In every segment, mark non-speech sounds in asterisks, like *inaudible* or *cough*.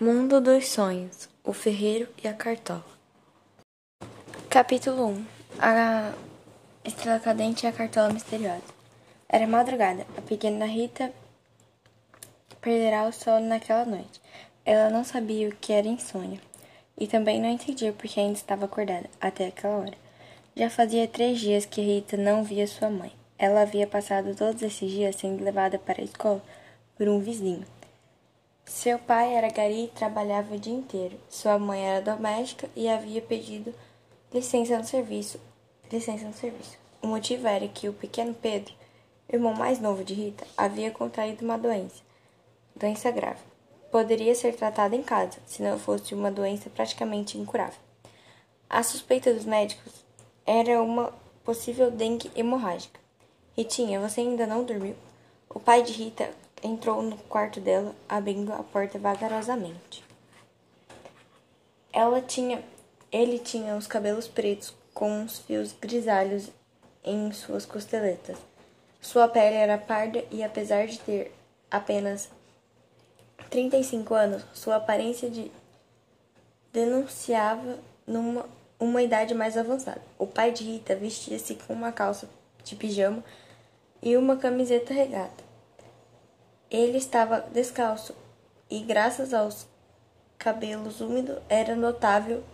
Mundo dos Sonhos O Ferreiro e a Cartola Capítulo 1 A Estrela Cadente e a Cartola Misteriosa Era madrugada. A pequena Rita perderá o sono naquela noite. Ela não sabia o que era insônia e também não entendia porque ainda estava acordada até aquela hora. Já fazia três dias que Rita não via sua mãe. Ela havia passado todos esses dias sendo levada para a escola por um vizinho. Seu pai era gari e trabalhava o dia inteiro. Sua mãe era doméstica e havia pedido licença no serviço. Licença no serviço. O motivo era que o pequeno Pedro, irmão mais novo de Rita, havia contraído uma doença, doença grave. Poderia ser tratada em casa, se não fosse uma doença praticamente incurável. A suspeita dos médicos era uma possível dengue hemorrágica. Ritinha, você ainda não dormiu? O pai de Rita entrou no quarto dela, abrindo a porta vagarosamente. Ela tinha, ele tinha os cabelos pretos com uns fios grisalhos em suas costeletas. Sua pele era parda e apesar de ter apenas 35 anos, sua aparência de denunciava numa uma idade mais avançada. O pai de Rita vestia-se com uma calça de pijama e uma camiseta regata. Ele estava descalço e, graças aos cabelos úmidos, era notável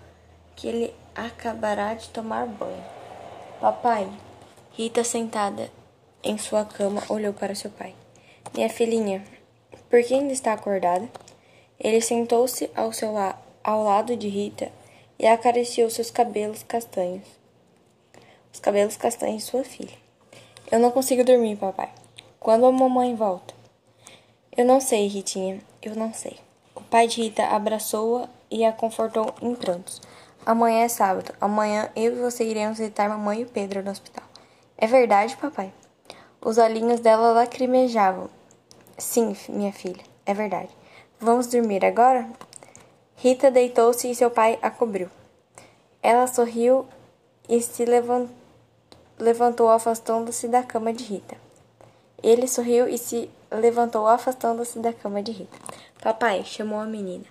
que ele acabará de tomar banho. Papai, Rita, sentada em sua cama, olhou para seu pai. Minha filhinha, por que ainda está acordada? Ele sentou-se ao, seu la ao lado de Rita e acariciou seus cabelos castanhos. Os cabelos castanhos de sua filha. Eu não consigo dormir, papai. Quando a mamãe volta? Eu não sei, Ritinha, eu não sei. O pai de Rita abraçou-a e a confortou em prantos. Amanhã é sábado. Amanhã eu e você iremos visitar mamãe e Pedro no hospital. É verdade, papai? Os olhinhos dela lacrimejavam. Sim, minha filha, é verdade. Vamos dormir agora? Rita deitou-se e seu pai a cobriu. Ela sorriu e se levantou, afastando-se da cama de Rita. Ele sorriu e se levantou, afastando-se da cama de Rita. Papai, chamou a menina.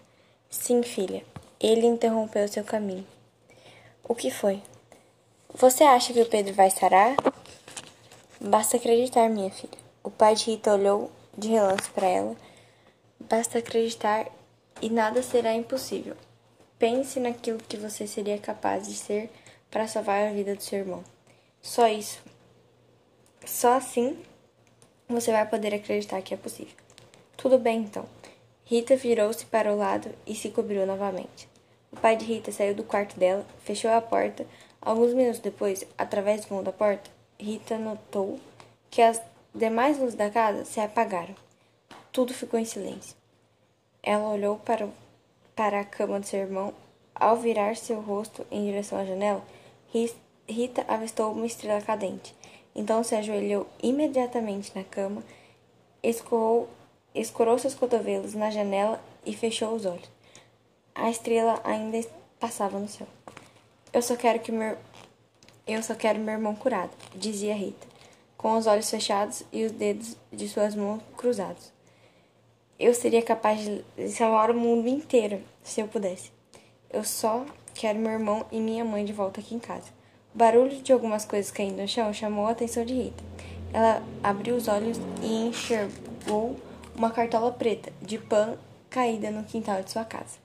Sim, filha. Ele interrompeu seu caminho. O que foi? Você acha que o Pedro vai sarar? Basta acreditar, minha filha. O pai de Rita olhou de relance para ela. Basta acreditar e nada será impossível. Pense naquilo que você seria capaz de ser para salvar a vida do seu irmão. Só isso. Só assim você vai poder acreditar que é possível. Tudo bem, então. Rita virou-se para o lado e se cobriu novamente. O pai de Rita saiu do quarto dela, fechou a porta. Alguns minutos depois, através do fundo da porta, Rita notou que as demais luzes da casa se apagaram. Tudo ficou em silêncio. Ela olhou para, para a cama do seu irmão. Ao virar seu rosto em direção à janela, Rita avistou uma estrela cadente. Então se ajoelhou imediatamente na cama, escorou, escorou seus cotovelos na janela e fechou os olhos. A estrela ainda passava no céu. Eu só quero que meu eu só quero meu irmão curado, dizia Rita, com os olhos fechados e os dedos de suas mãos cruzados. Eu seria capaz de salvar o mundo inteiro se eu pudesse. Eu só quero meu irmão e minha mãe de volta aqui em casa. Barulho de algumas coisas caindo no chão chamou a atenção de Rita. Ela abriu os olhos e enxergou uma cartola preta de pano caída no quintal de sua casa.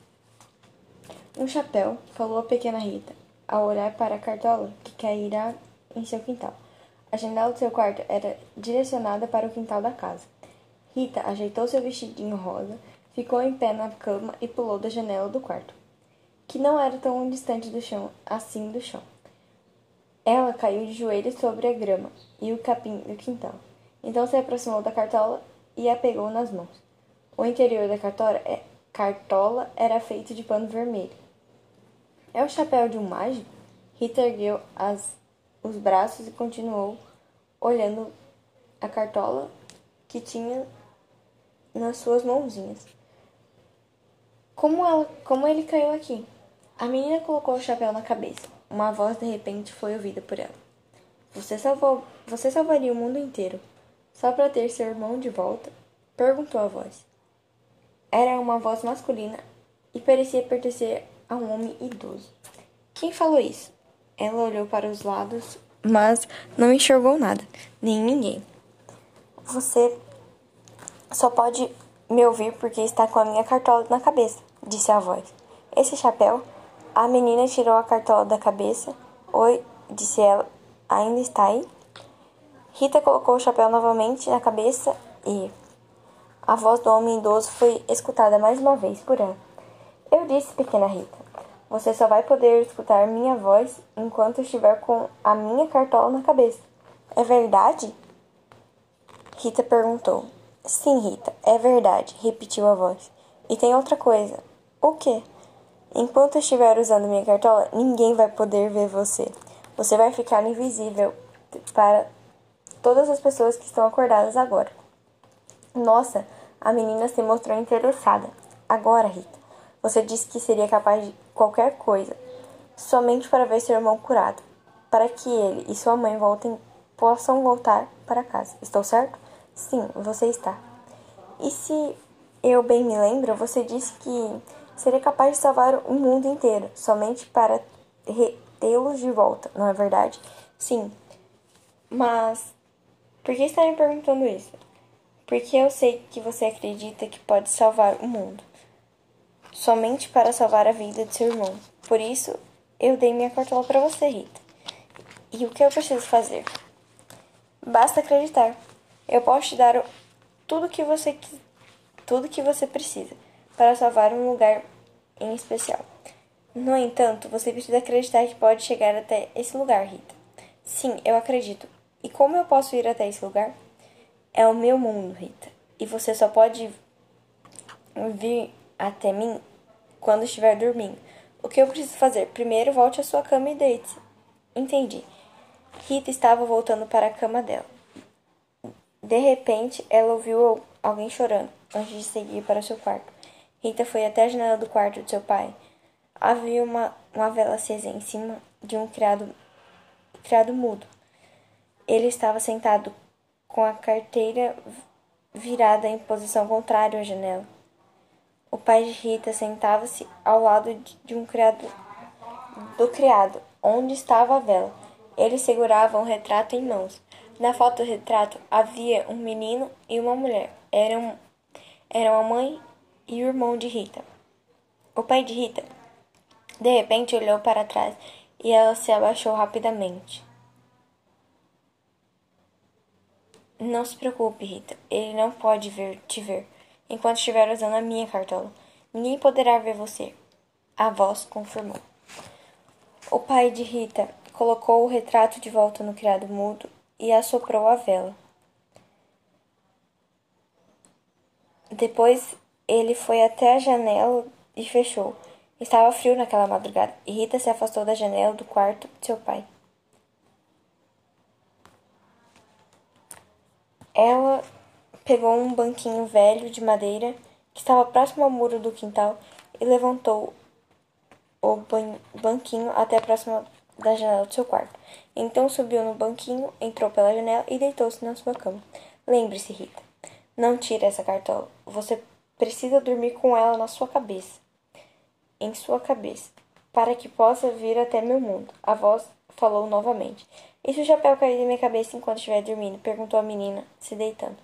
Um chapéu, falou a pequena Rita, ao olhar para a cartola que cairá em seu quintal. A janela do seu quarto era direcionada para o quintal da casa. Rita ajeitou seu vestidinho rosa, ficou em pé na cama e pulou da janela do quarto, que não era tão distante do chão, assim do chão. Ela caiu de joelhos sobre a grama e o capim do quintal. Então se aproximou da cartola e a pegou nas mãos. O interior da cartola, é, cartola era feito de pano vermelho. É o chapéu de um mágico? Rita ergueu as, os braços e continuou olhando a cartola que tinha nas suas mãozinhas. Como, ela, como ele caiu aqui? A menina colocou o chapéu na cabeça. Uma voz de repente foi ouvida por ela. Você salvou, você salvaria o mundo inteiro só para ter seu irmão de volta? perguntou a voz. Era uma voz masculina e parecia pertencer a um homem idoso. Quem falou isso? Ela olhou para os lados, mas não enxergou nada, nem ninguém. Você só pode me ouvir porque está com a minha cartola na cabeça, disse a voz. Esse chapéu? A menina tirou a cartola da cabeça. Oi, disse ela. Ainda está aí? Rita colocou o chapéu novamente na cabeça e a voz do homem idoso foi escutada mais uma vez por ela. Eu disse, pequena Rita, você só vai poder escutar minha voz enquanto estiver com a minha cartola na cabeça. É verdade? Rita perguntou. Sim, Rita, é verdade, repetiu a voz. E tem outra coisa. O quê? Enquanto estiver usando minha cartola, ninguém vai poder ver você. Você vai ficar invisível para todas as pessoas que estão acordadas agora. Nossa, a menina se mostrou interessada. Agora, Rita, você disse que seria capaz de qualquer coisa, somente para ver seu irmão curado, para que ele e sua mãe voltem, possam voltar para casa. Estou certo? Sim, você está. E se eu bem me lembro, você disse que seria capaz de salvar o mundo inteiro, somente para tê-los de volta, não é verdade? Sim. Mas por que está me perguntando isso? Porque eu sei que você acredita que pode salvar o mundo. Somente para salvar a vida de seu irmão. Por isso, eu dei minha cartola para você, Rita. E o que eu preciso fazer? Basta acreditar. Eu posso te dar tudo que você tudo que você precisa para salvar um lugar em especial. No entanto, você precisa acreditar que pode chegar até esse lugar, Rita. Sim, eu acredito. E como eu posso ir até esse lugar? É o meu mundo, Rita. E você só pode vir até mim quando estiver dormindo. O que eu preciso fazer? Primeiro, volte à sua cama e deite. Entendi. Rita estava voltando para a cama dela. De repente, ela ouviu alguém chorando antes de seguir para seu quarto. Rita foi até a janela do quarto de seu pai. Havia uma, uma vela acesa em cima de um criado, criado mudo. Ele estava sentado com a carteira virada em posição contrária à janela. O pai de Rita sentava-se ao lado de um criado do criado, onde estava a vela. Ele segurava um retrato em mãos. Na foto do retrato havia um menino e uma mulher. Eram, eram a mãe e o irmão de Rita. O pai de Rita, de repente, olhou para trás e ela se abaixou rapidamente. Não se preocupe, Rita. Ele não pode ver, te ver enquanto estiver usando a minha cartola. Ninguém poderá ver você. A voz confirmou. O pai de Rita colocou o retrato de volta no criado mudo e assoprou a vela. Depois ele foi até a janela e fechou. Estava frio naquela madrugada e Rita se afastou da janela do quarto de seu pai. Ela pegou um banquinho velho de madeira que estava próximo ao muro do quintal e levantou o banquinho até próximo da janela do seu quarto. Então subiu no banquinho, entrou pela janela e deitou-se na sua cama. Lembre-se, Rita, não tire essa cartola. Você precisa dormir com ela na sua cabeça. Em sua cabeça, para que possa vir até meu mundo. A voz falou novamente. E se o chapéu cair da minha cabeça enquanto estiver dormindo? perguntou a menina, se deitando.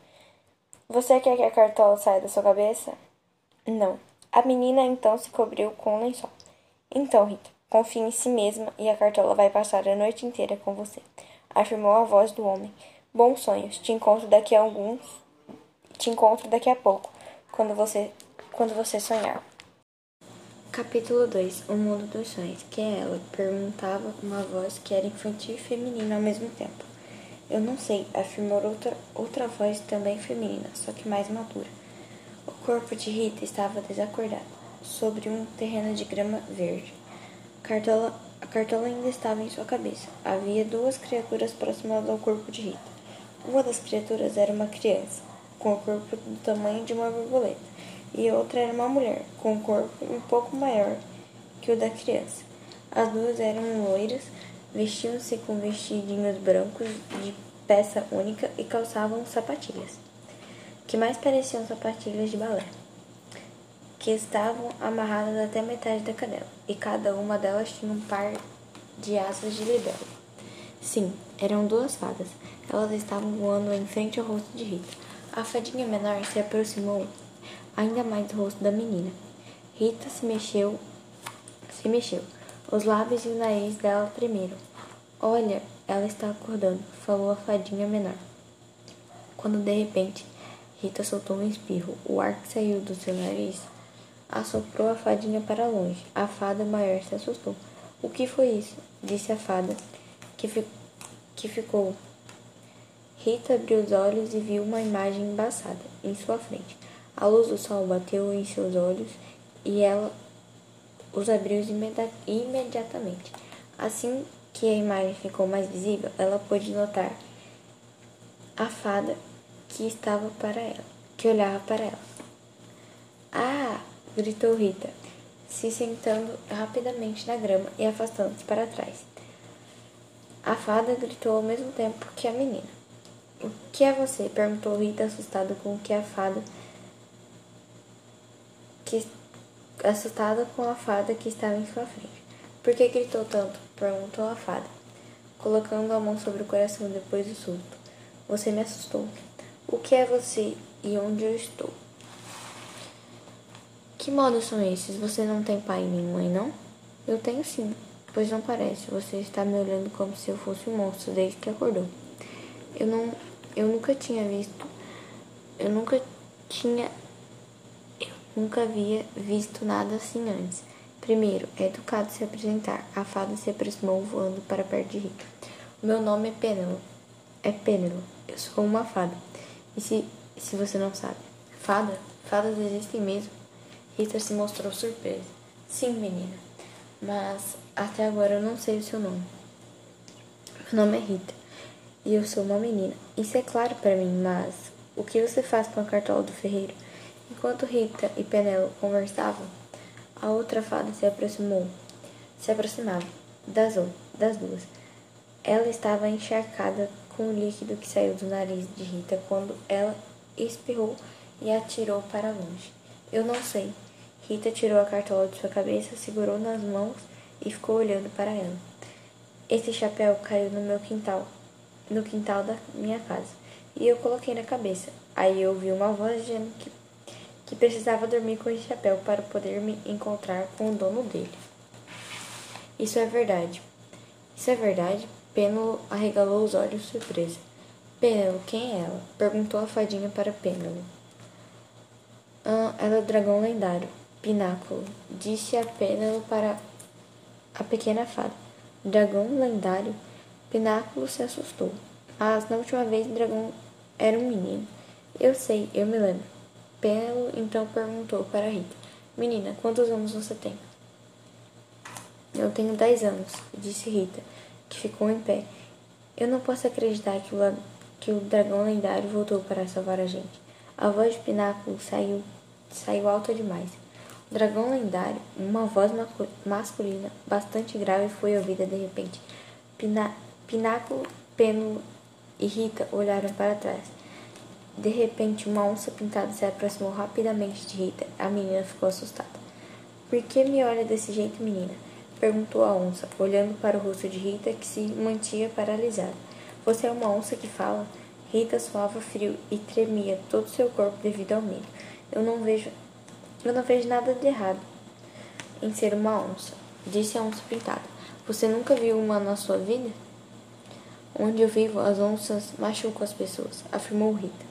Você quer que a cartola saia da sua cabeça? Não. A menina então se cobriu com um lençol. Então, Rita, confie em si mesma e a cartola vai passar a noite inteira com você, afirmou a voz do homem. Bons sonhos. Te encontro daqui a alguns. Te encontro daqui a pouco, quando você quando você sonhar. Capítulo 2 O Mundo dos Sonhos. Quem é ela? Perguntava uma voz que era infantil e feminina ao mesmo tempo. Eu não sei, afirmou outra, outra voz também feminina, só que mais madura. O corpo de Rita estava desacordado, sobre um terreno de grama verde. Cartola, a cartola ainda estava em sua cabeça. Havia duas criaturas próximas ao corpo de Rita. Uma das criaturas era uma criança, com o corpo do tamanho de uma borboleta e outra era uma mulher, com um corpo um pouco maior que o da criança. As duas eram loiras, vestiam-se com vestidinhos brancos de peça única e calçavam sapatilhas, que mais pareciam sapatilhas de balé. que estavam amarradas até metade da cadela, e cada uma delas tinha um par de asas de libelo. Sim, eram duas fadas. Elas estavam voando em frente ao rosto de Rita. A fadinha menor se aproximou ainda mais do rosto da menina. Rita se mexeu, se mexeu. Os lábios e o nariz dela tremeram. Olha, ela está acordando, falou a fadinha menor. Quando de repente Rita soltou um espirro. O ar que saiu do seu nariz assoprou a fadinha para longe. A fada maior se assustou. O que foi isso? disse a fada, que, fi que ficou. Rita abriu os olhos e viu uma imagem embaçada em sua frente. A luz do sol bateu em seus olhos e ela os abriu imediatamente. Assim que a imagem ficou mais visível, ela pôde notar a fada que estava para ela, que olhava para ela. Ah! gritou Rita, se sentando rapidamente na grama e afastando-se para trás. A fada gritou ao mesmo tempo que a menina. O que é você? perguntou Rita, assustada com o que a fada que assustada com a fada que estava em sua frente. Por que gritou tanto? perguntou a fada, colocando a mão sobre o coração depois do susto. Você me assustou. O que é você e onde eu estou? Que modos são esses? Você não tem pai nem mãe, não? Eu tenho sim, pois não parece. Você está me olhando como se eu fosse um monstro desde que acordou. Eu não. Eu nunca tinha visto. Eu nunca tinha. Eu nunca havia visto nada assim antes. Primeiro, é educado se apresentar. A fada se aproximou voando para perto de Rita. Meu nome é Pênelo. É Pênelo. Eu sou uma fada. E se, se você não sabe? Fada? Fadas existem mesmo? Rita se mostrou surpresa. Sim, menina. Mas até agora eu não sei o seu nome. Meu nome é Rita. E eu sou uma menina. Isso é claro para mim, mas o que você faz com a cartola do ferreiro? Enquanto Rita e Penelo conversavam, a outra fada se aproximou, se aproximava das, das duas. Ela estava encharcada com o líquido que saiu do nariz de Rita quando ela espirrou e atirou para longe. Eu não sei. Rita tirou a cartola de sua cabeça, segurou nas mãos e ficou olhando para ela. Esse chapéu caiu no meu quintal, no quintal da minha casa, e eu coloquei na cabeça. Aí eu ouvi uma voz dizendo que, que precisava dormir com esse chapéu para poder me encontrar com o dono dele. Isso é verdade. Isso é verdade? Pêndulo arregalou os olhos surpresa. Pêndulo, quem é ela? Perguntou a fadinha para Pêndulo. Ah, ela é o dragão lendário. Pináculo, disse a Pêndulo para a pequena fada. Dragão lendário? Pináculo se assustou. Mas na última vez o dragão era um menino. Eu sei, eu me lembro. Pêndulo então perguntou para Rita. Menina, quantos anos você tem? Eu tenho dez anos, disse Rita que ficou em pé. Eu não posso acreditar que o, que o dragão lendário voltou para salvar a gente. A voz de Pináculo saiu, saiu alta demais. O dragão lendário, uma voz masculina bastante grave, foi ouvida de repente. Pina, Pináculo, Pêndulo e Rita olharam para trás. De repente, uma onça pintada se aproximou rapidamente de Rita. A menina ficou assustada. Por que me olha desse jeito, menina? Perguntou a onça, olhando para o rosto de Rita, que se mantinha paralisada. Você é uma onça que fala? Rita suava frio e tremia todo seu corpo devido ao medo. Eu não vejo. Eu não vejo nada de errado em ser uma onça, disse a onça pintada. Você nunca viu uma na sua vida? Onde eu vivo, as onças machucam as pessoas, afirmou Rita,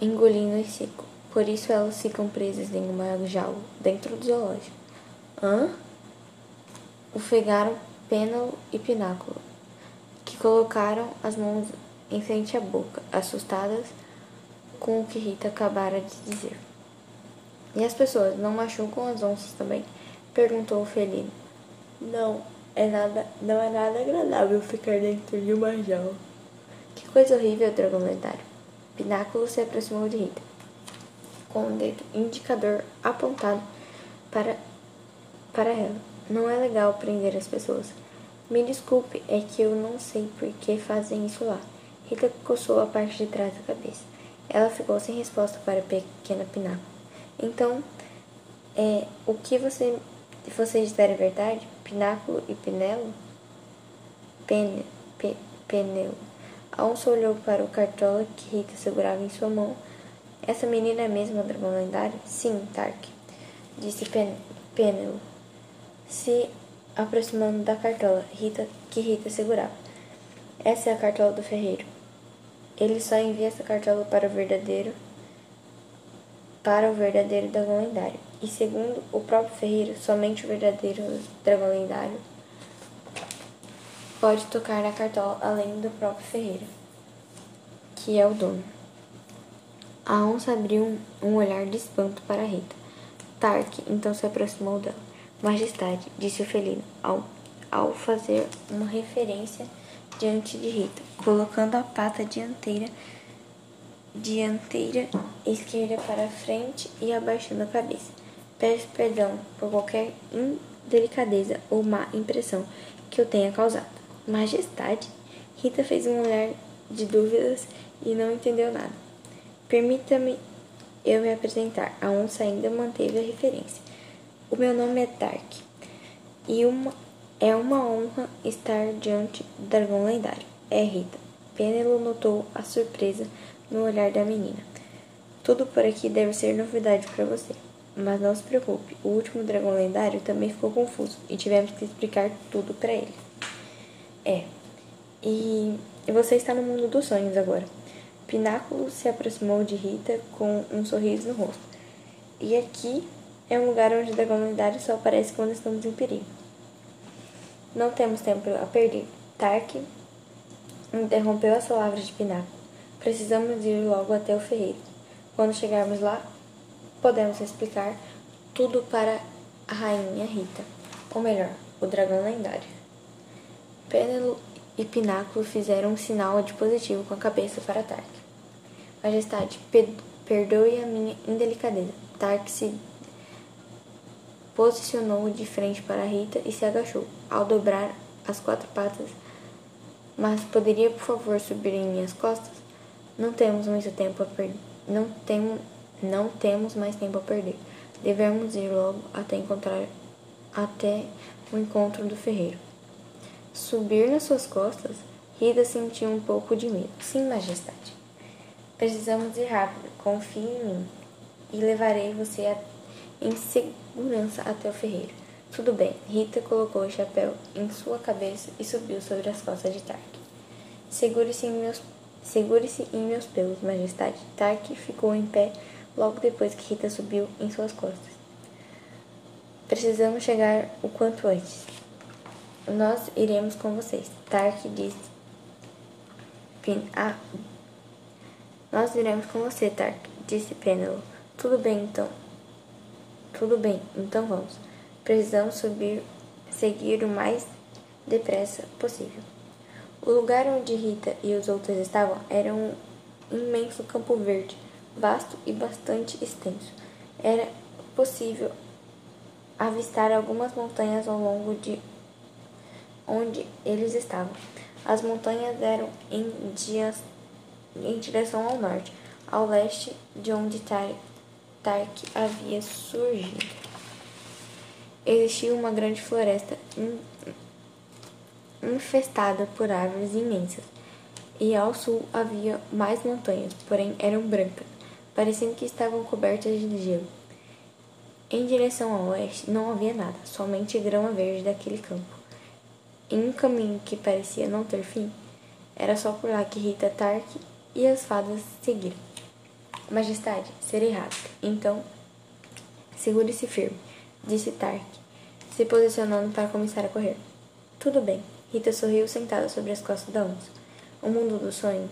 engolindo em seco. Por isso elas ficam presas em uma jaula dentro do zoológico. Hã? ofegaram Pêndulo e Pináculo, que colocaram as mãos em frente à boca, assustadas com o que Rita acabara de dizer. E as pessoas não machucam as onças também? perguntou o felino. Não, é nada, não é nada agradável ficar dentro de uma jaula. Que coisa horrível, dragão lendário. Pináculo se aproximou de Rita, com o dedo indicador apontado para, para ela. Não é legal prender as pessoas. Me desculpe, é que eu não sei por que fazem isso lá. Rita coçou a parte de trás da cabeça. Ela ficou sem resposta para a pequena pináculo. Então, É, o que você, você disser é verdade? Pináculo e Penelo? Pene, pe, Penelo. Alonso olhou para o cartola que Rita segurava em sua mão. Essa menina é mesmo o dragão lendário? Sim, Tark, disse Pen, Penelo, se aproximando da cartola Rita, que Rita segurava. Essa é a cartola do ferreiro. Ele só envia essa cartola para o verdadeiro para o verdadeiro dragão lendário. E segundo o próprio ferreiro, somente o verdadeiro dragão lendário pode tocar na cartola além do próprio ferreiro, que é o dono. A onça abriu um, olhar de espanto para Rita. Tark então se aproximou dela. Majestade, disse o felino, ao, ao fazer uma referência diante de Rita, colocando a pata dianteira dianteira esquerda para frente e abaixando a cabeça. Peço perdão por qualquer indelicadeza ou má impressão que eu tenha causado. Majestade? Rita fez um olhar de dúvidas e não entendeu nada. Permita-me eu me apresentar. A onça ainda manteve a referência. O meu nome é Tark e uma, é uma honra estar diante do dragão lendário. É Rita. Penelo notou a surpresa no olhar da menina. Tudo por aqui deve ser novidade para você. Mas não se preocupe, o último dragão lendário também ficou confuso e tivemos que explicar tudo para ele. É. E você está no mundo dos sonhos agora. Pináculo se aproximou de Rita com um sorriso no rosto. E aqui é um lugar onde o dragão lendário só aparece quando estamos em perigo. Não temos tempo a perder. Tark interrompeu as palavras de Pináculo. Precisamos ir logo até o ferreiro. Quando chegarmos lá, podemos explicar tudo para a rainha Rita, ou melhor, o dragão lendário. Pénelo e Pináculo fizeram um sinal de positivo com a cabeça para Tark. Majestade, perdoe a minha indelicadeza. Tark se posicionou de frente para Rita e se agachou. Ao dobrar as quatro patas, mas poderia, por favor, subir em minhas costas? Não temos muito tempo a perder. Não, tem, não temos mais tempo a perder. Devemos ir logo até encontrar até o encontro do ferreiro. Subir nas suas costas, Rida sentiu um pouco de medo. Sim, majestade. Precisamos ir rápido. Confie em mim e levarei você a, em segurança até o ferreiro. Tudo bem. Rita colocou o chapéu em sua cabeça e subiu sobre as costas de Tark. Segure-se em meus Segure-se em meus pelos, majestade. Tark ficou em pé logo depois que Rita subiu em suas costas. Precisamos chegar o quanto antes. Nós iremos com vocês. Tark disse. Pin ah. Nós iremos com você, Tark, disse Penelope. Tudo bem, então. Tudo bem, então vamos. Precisamos subir, seguir o mais depressa possível. O lugar onde Rita e os outros estavam era um imenso campo verde, vasto e bastante extenso. Era possível avistar algumas montanhas ao longo de onde eles estavam. As montanhas eram em, dias, em direção ao norte, ao leste de onde Tark havia surgido. Existia uma grande floresta infestada por árvores imensas, e ao sul havia mais montanhas, porém eram brancas, parecendo que estavam cobertas de gelo. Em direção ao oeste não havia nada, somente grama verde daquele campo. Em um caminho que parecia não ter fim, era só por lá que Rita Tark e as fadas seguiram. Majestade, serei rápido. Então, segure-se firme, disse Tark, se posicionando para começar a correr. Tudo bem, Rita sorriu sentada sobre as costas da onça. O mundo dos sonhos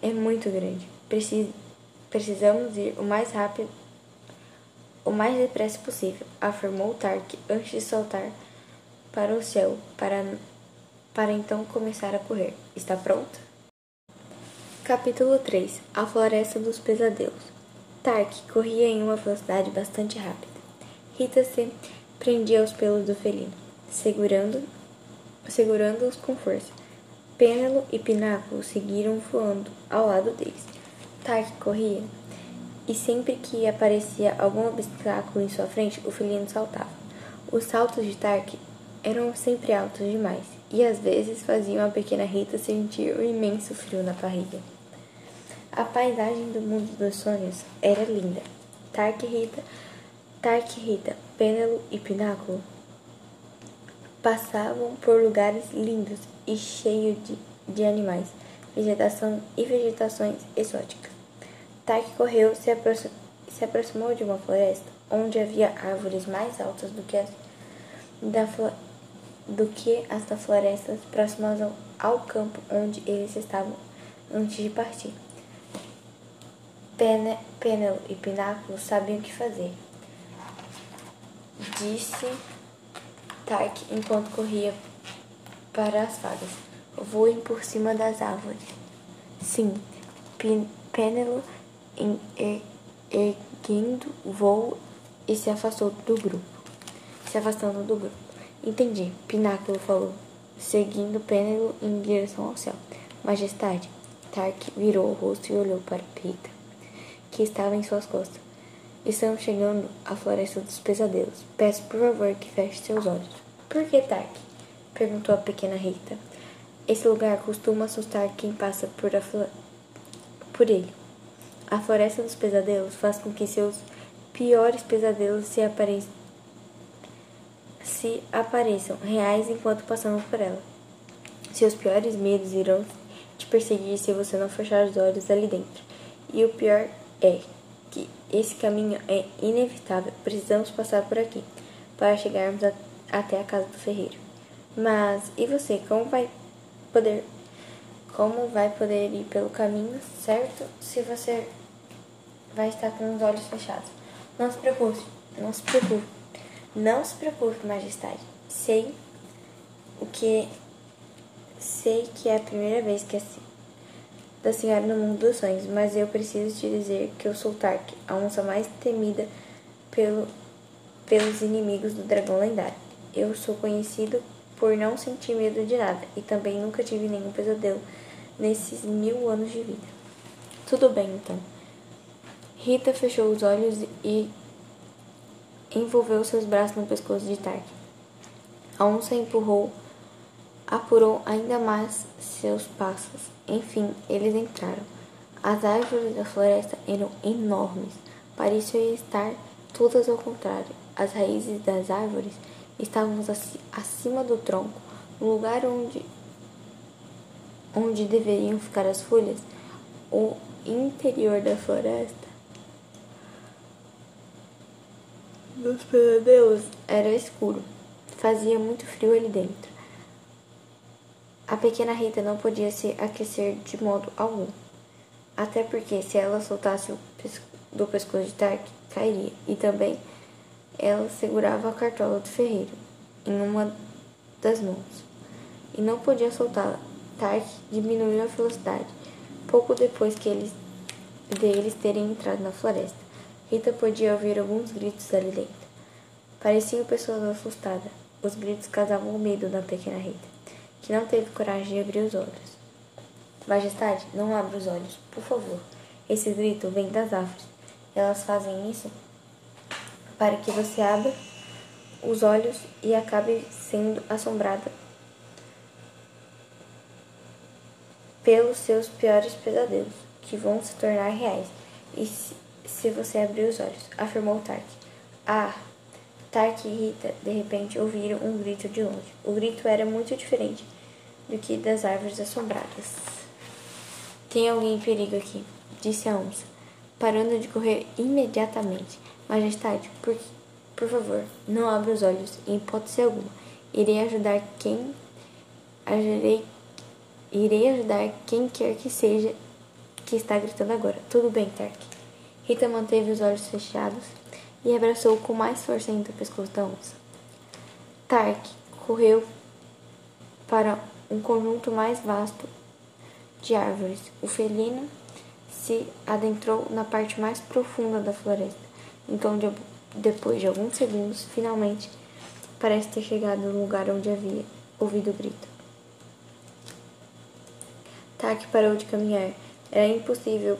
é muito grande. Precis precisamos ir o mais rápido, o mais depressa possível, afirmou Tark antes de saltar para o céu para, para então começar a correr. Está pronta? Capítulo 3 A Floresta dos Pesadelos Tark corria em uma velocidade bastante rápida. Rita se prendia aos pelos do felino, segurando segurando-os com força. Pênelo e Pináculo seguiram voando ao lado deles. Tark corria e sempre que aparecia algum obstáculo em sua frente, o felino saltava. Os saltos de Tark eram sempre altos demais e às vezes faziam a pequena Rita sentir um imenso frio na barriga. A paisagem do mundo dos sonhos era linda. Tark Rita, Tark Rita, Pênelo e Pináculo passavam por lugares lindos e cheios de, de animais, vegetação e vegetações exóticas. Tark correu se, aproxim, se aproximou de uma floresta onde havia árvores mais altas do que as da, do que as da floresta próximas ao, ao campo onde eles estavam antes de partir. Pene, Penel e Pináculo sabiam o que fazer. Disse Tark enquanto corria para as fadas. Voem por cima das árvores. Sim, Penelo erguendo voo e se afastou do grupo. Se afastando do grupo. Entendi, Pináculo falou, seguindo Penelo em direção ao céu. Majestade, Tark virou o rosto e olhou para Pita, que estava em suas costas. Estamos chegando à floresta dos pesadelos. Peço por favor que feche seus olhos. Por que Tark? perguntou a pequena Rita. Esse lugar costuma assustar quem passa por, a por ele. A floresta dos pesadelos faz com que seus piores pesadelos se apareçam se apareçam reais enquanto passamos por ela. Seus piores medos irão te perseguir se você não fechar os olhos ali dentro. E o pior é esse caminho é inevitável. Precisamos passar por aqui para chegarmos a, até a casa do ferreiro. Mas e você? Como vai poder como vai poder ir pelo caminho certo se você vai estar com os olhos fechados? Não se preocupe, não se preocupe. Não se preocupe, majestade. Sei o que sei que é a primeira vez que assim da senhora no mundo dos sonhos, mas eu preciso te dizer que eu sou Tark, a onça mais temida pelo, pelos inimigos do dragão lendário. Eu sou conhecido por não sentir medo de nada e também nunca tive nenhum pesadelo nesses mil anos de vida. Tudo bem, então. Rita fechou os olhos e envolveu seus braços no pescoço de Tark. A onça empurrou, apurou ainda mais seus passos. Enfim, eles entraram. As árvores da floresta eram enormes, pareciam estar todas ao contrário. As raízes das árvores estavam acima do tronco, no lugar onde onde deveriam ficar as folhas. O interior da floresta dos pesadelos era escuro. Fazia muito frio ali dentro. A pequena Rita não podia se aquecer de modo algum. Até porque se ela soltasse do pescoço de Tark, cairia. E também ela segurava a cartola do ferreiro em uma das mãos. E não podia soltá-la. Tark diminuiu a velocidade pouco depois que eles, deles terem entrado na floresta. Rita podia ouvir alguns gritos ali dentro. Pareciam pessoas assustadas. Os gritos causavam medo na pequena Rita, que não teve coragem de abrir os olhos. Majestade, não abra os olhos, por favor. Esse grito vem das árvores. Elas fazem isso para que você abra os olhos e acabe sendo assombrada pelos seus piores pesadelos, que vão se tornar reais. E se se você abrir os olhos, afirmou Tark. Ah! Tark e Rita, de repente, ouviram um grito de longe. O grito era muito diferente do que das árvores assombradas. Tem alguém em perigo aqui, disse a onça, parando de correr imediatamente. Majestade, por, por favor, não abra os olhos, em hipótese alguma. Irei ajudar quem. Ajudarei, irei ajudar quem quer que seja que está gritando agora. Tudo bem, Tark. Rita manteve os olhos fechados e abraçou com mais força ainda o pescoço da onça. Tark correu para um conjunto mais vasto de árvores. O felino se adentrou na parte mais profunda da floresta. Então, depois de alguns segundos, finalmente parece ter chegado no lugar onde havia ouvido o grito. Tak parou de caminhar. Era impossível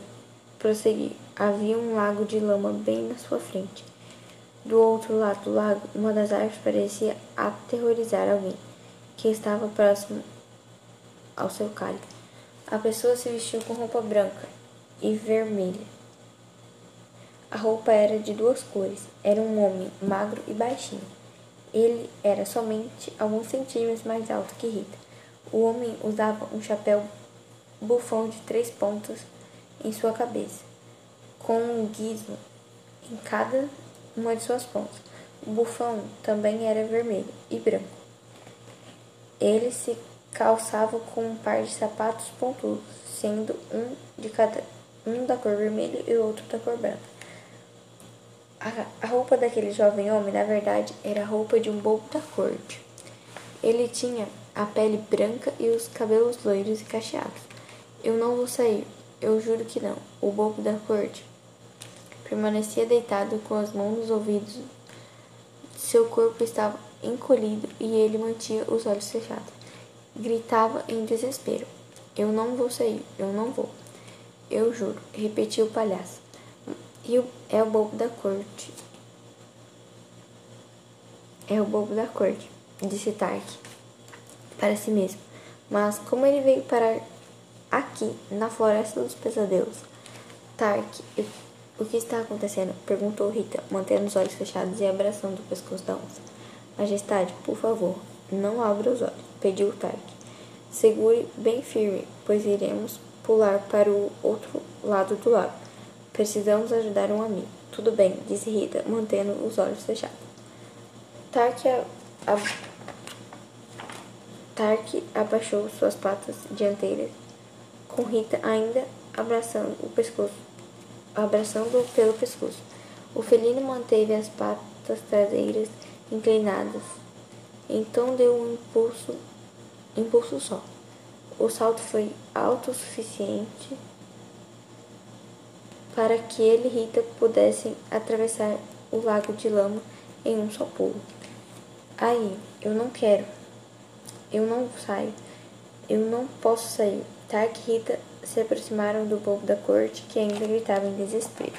prosseguir havia um lago de lama bem na sua frente. Do outro lado do lago, uma das árvores parecia aterrorizar alguém que estava próximo ao seu cálice. A pessoa se vestiu com roupa branca e vermelha. A roupa era de duas cores. Era um homem magro e baixinho. Ele era somente alguns centímetros mais alto que Rita. O homem usava um chapéu bufão de três pontas em sua cabeça, com um guiso em cada uma de suas pontas. O bufão também era vermelho e branco. Ele se calçava com um par de sapatos pontudos, sendo um de cada um da cor vermelha e outro da cor branca. A, roupa daquele jovem homem, na verdade, era a roupa de um bobo da corte. Ele tinha a pele branca e os cabelos loiros e cacheados. Eu não vou sair, eu juro que não. O bobo da corte permanecia deitado com as mãos nos ouvidos. Seu corpo estava encolhido e ele mantinha os olhos fechados. Gritava em desespero: Eu não vou sair, eu não vou. Eu juro, repetiu o palhaço. E é o bobo da corte. É o bobo da corte, disse Tark para si mesmo. Mas como ele veio parar aqui, na floresta dos pesadelos? Tark, o que está acontecendo? perguntou Rita, mantendo os olhos fechados e abraçando o pescoço da onça. Majestade, por favor, não abra os olhos, pediu Tark. Segure bem firme, pois iremos pular para o outro lado do lago. Precisamos ajudar um amigo. Tudo bem, disse Rita, mantendo os olhos fechados. Tark, a... Tark abaixou suas patas dianteiras, com Rita ainda abraçando o pescoço, abraçando pelo pescoço. O felino manteve as patas traseiras inclinadas. Então deu um impulso, impulso só. O salto foi alto o suficiente para que ele e Rita pudessem atravessar o lago de lama em um só pulo. Aí, eu não quero. Eu não saio. Eu não posso sair. Tark e Rita se aproximaram do povo da corte, que ainda gritava em desespero.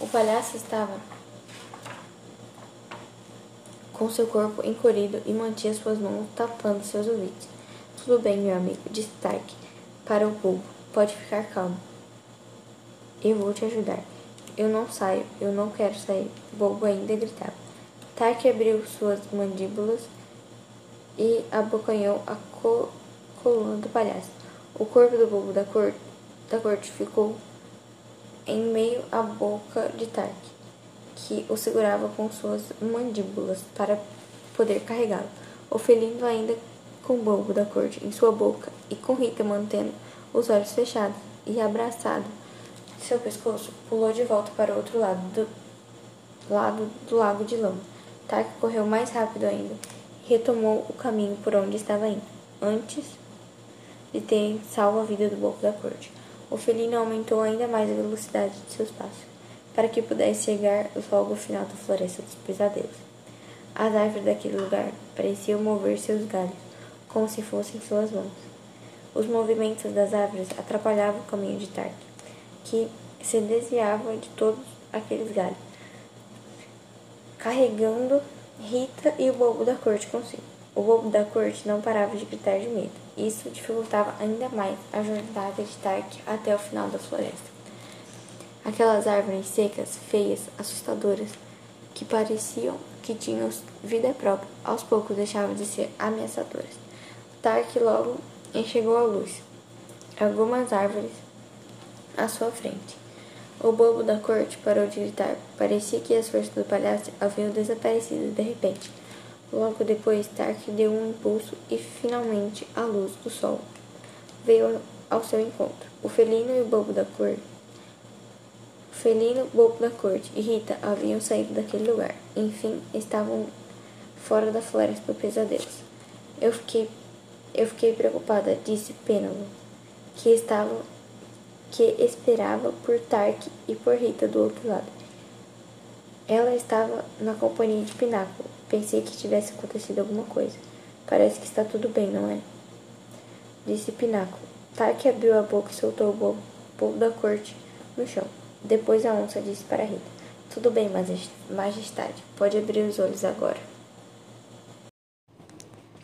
O palhaço estava com seu corpo encolhido e mantinha suas mãos tapando seus ouvidos. Tudo bem, meu amigo, disse Tark para o povo. Pode ficar calmo. Eu vou te ajudar. Eu não saio, eu não quero sair. Bobo ainda gritava. Tark abriu suas mandíbulas e abocanhou a co coluna do palhaço. O corpo do bobo da corte, da corte ficou em meio à boca de Tark, que o segurava com suas mandíbulas para poder carregá-lo. O felino ainda com o bobo da corte em sua boca e com Rita mantendo os olhos fechados e abraçado seu pescoço pulou de volta para o outro lado do, lado do lago de lama. Tark correu mais rápido ainda e retomou o caminho por onde estava indo, antes de ter salvo a vida do bobo da corte. O felino aumentou ainda mais a velocidade de seus passos, para que pudesse chegar logo ao final da floresta dos pesadelos. As árvores daquele lugar pareciam mover seus galhos, como se fossem suas mãos. Os movimentos das árvores atrapalhavam o caminho de Tark que se desviava de todos aqueles galhos, carregando Rita e o bobo da corte consigo. O bobo da corte não parava de gritar de medo. Isso dificultava ainda mais a jornada de Tark até o final da floresta. Aquelas árvores secas, feias, assustadoras, que pareciam que tinham vida própria, aos poucos deixavam de ser ameaçadoras. Tark logo enxergou a luz. Algumas árvores à sua frente. O bobo da corte parou de gritar. Parecia que as forças do palhaço haviam desaparecido de repente. Logo depois, Tark deu um impulso e finalmente a luz do sol veio ao seu encontro. O felino e o bobo da corte, o felino, bobo da corte e Rita haviam saído daquele lugar. Enfim, estavam fora da floresta do pesadelo. Eu fiquei, eu fiquei preocupada, disse Pênalo, que estava que esperava por Tark e por Rita do outro lado. Ela estava na companhia de Pináculo. Pensei que tivesse acontecido alguma coisa. Parece que está tudo bem, não é? Disse Pináculo. Tark abriu a boca e soltou o bobo, bobo da corte no chão. Depois a onça disse para Rita: Tudo bem, majestade, pode abrir os olhos agora.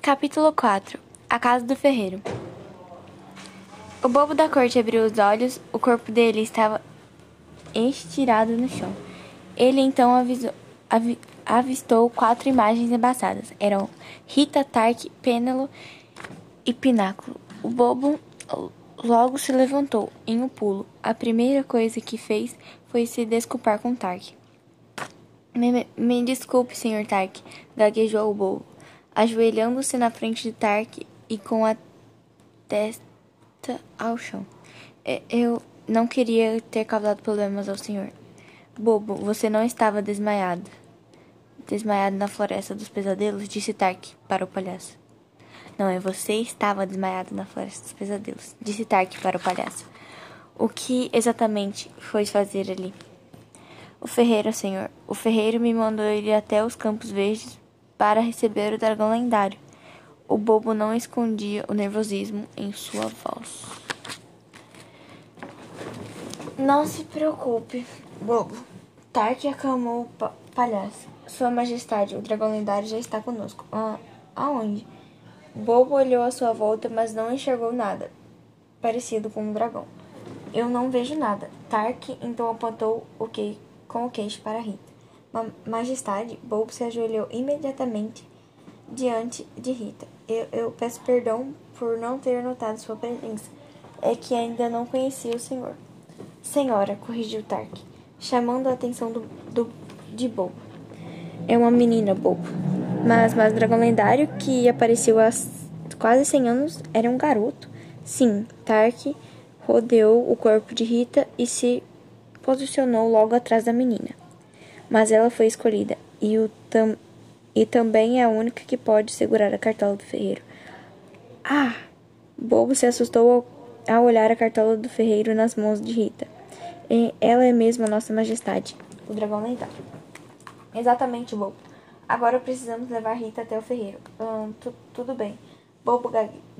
Capítulo 4 A Casa do Ferreiro O bobo da corte abriu os olhos, o corpo dele estava estirado no chão. Ele então avisou, avi, avistou quatro imagens embaçadas. Eram Rita, Tark, Pênelo e Pináculo. O bobo logo se levantou em um pulo. A primeira coisa que fez foi se desculpar com Tark. Me, me desculpe, Sr. Tark, gaguejou o bobo, ajoelhando-se na frente de Tark e com a testa ao chão. Eu não queria ter causado problemas ao senhor. Bobo, você não estava desmaiado. Desmaiado na floresta dos pesadelos, disse Tark para o palhaço. Não, é você estava desmaiado na floresta dos pesadelos, disse Tark para o palhaço. O que exatamente foi fazer ali? O ferreiro, senhor. O ferreiro me mandou ir até os Campos Verdes para receber o dragão lendário. O bobo não escondia o nervosismo em sua voz. Não se preocupe, bobo. Tark acalmou o pa palhaço. Sua Majestade, o dragão lendário já está conosco. Ah, aonde? Bobo olhou à sua volta, mas não enxergou nada parecido com um dragão. Eu não vejo nada. Tark então apontou o que com o queixo para Rita. Ma Majestade, Bobo se ajoelhou imediatamente diante de Rita. Eu, eu peço perdão por não ter notado sua presença. É que ainda não conhecia o senhor. Senhora, corrigiu Tark, chamando a atenção do, do, de Bobo. É uma menina, Bobo. Mas, mas o dragão lendário que apareceu há quase 100 anos era um garoto. Sim, Tark rodeou o corpo de Rita e se posicionou logo atrás da menina. Mas ela foi escolhida e, o tam e também é a única que pode segurar a cartola do ferreiro. Ah! Bobo se assustou ao, ao olhar a cartola do ferreiro nas mãos de Rita. E ela é mesmo a nossa majestade, o dragão lendário. Exatamente, Bobo. Agora precisamos levar Rita até o ferreiro. Hum, tu, tudo bem. Bobo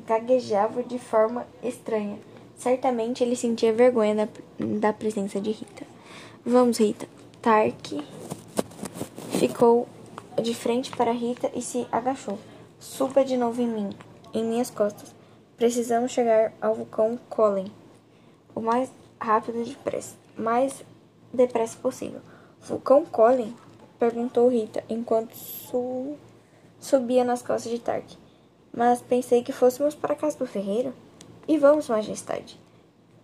gaguejava de forma estranha. Certamente ele sentia vergonha da, da presença de Rita. Vamos, Rita. Tark ficou de frente para Rita e se agachou. Suba de novo em mim, em minhas costas. Precisamos chegar ao vulcão Colin o mais rápido depressa, mais depressa possível. Vulcão Colin? Perguntou Rita enquanto su subia nas costas de Tark. Mas pensei que fôssemos para a casa do ferreiro. E vamos, majestade.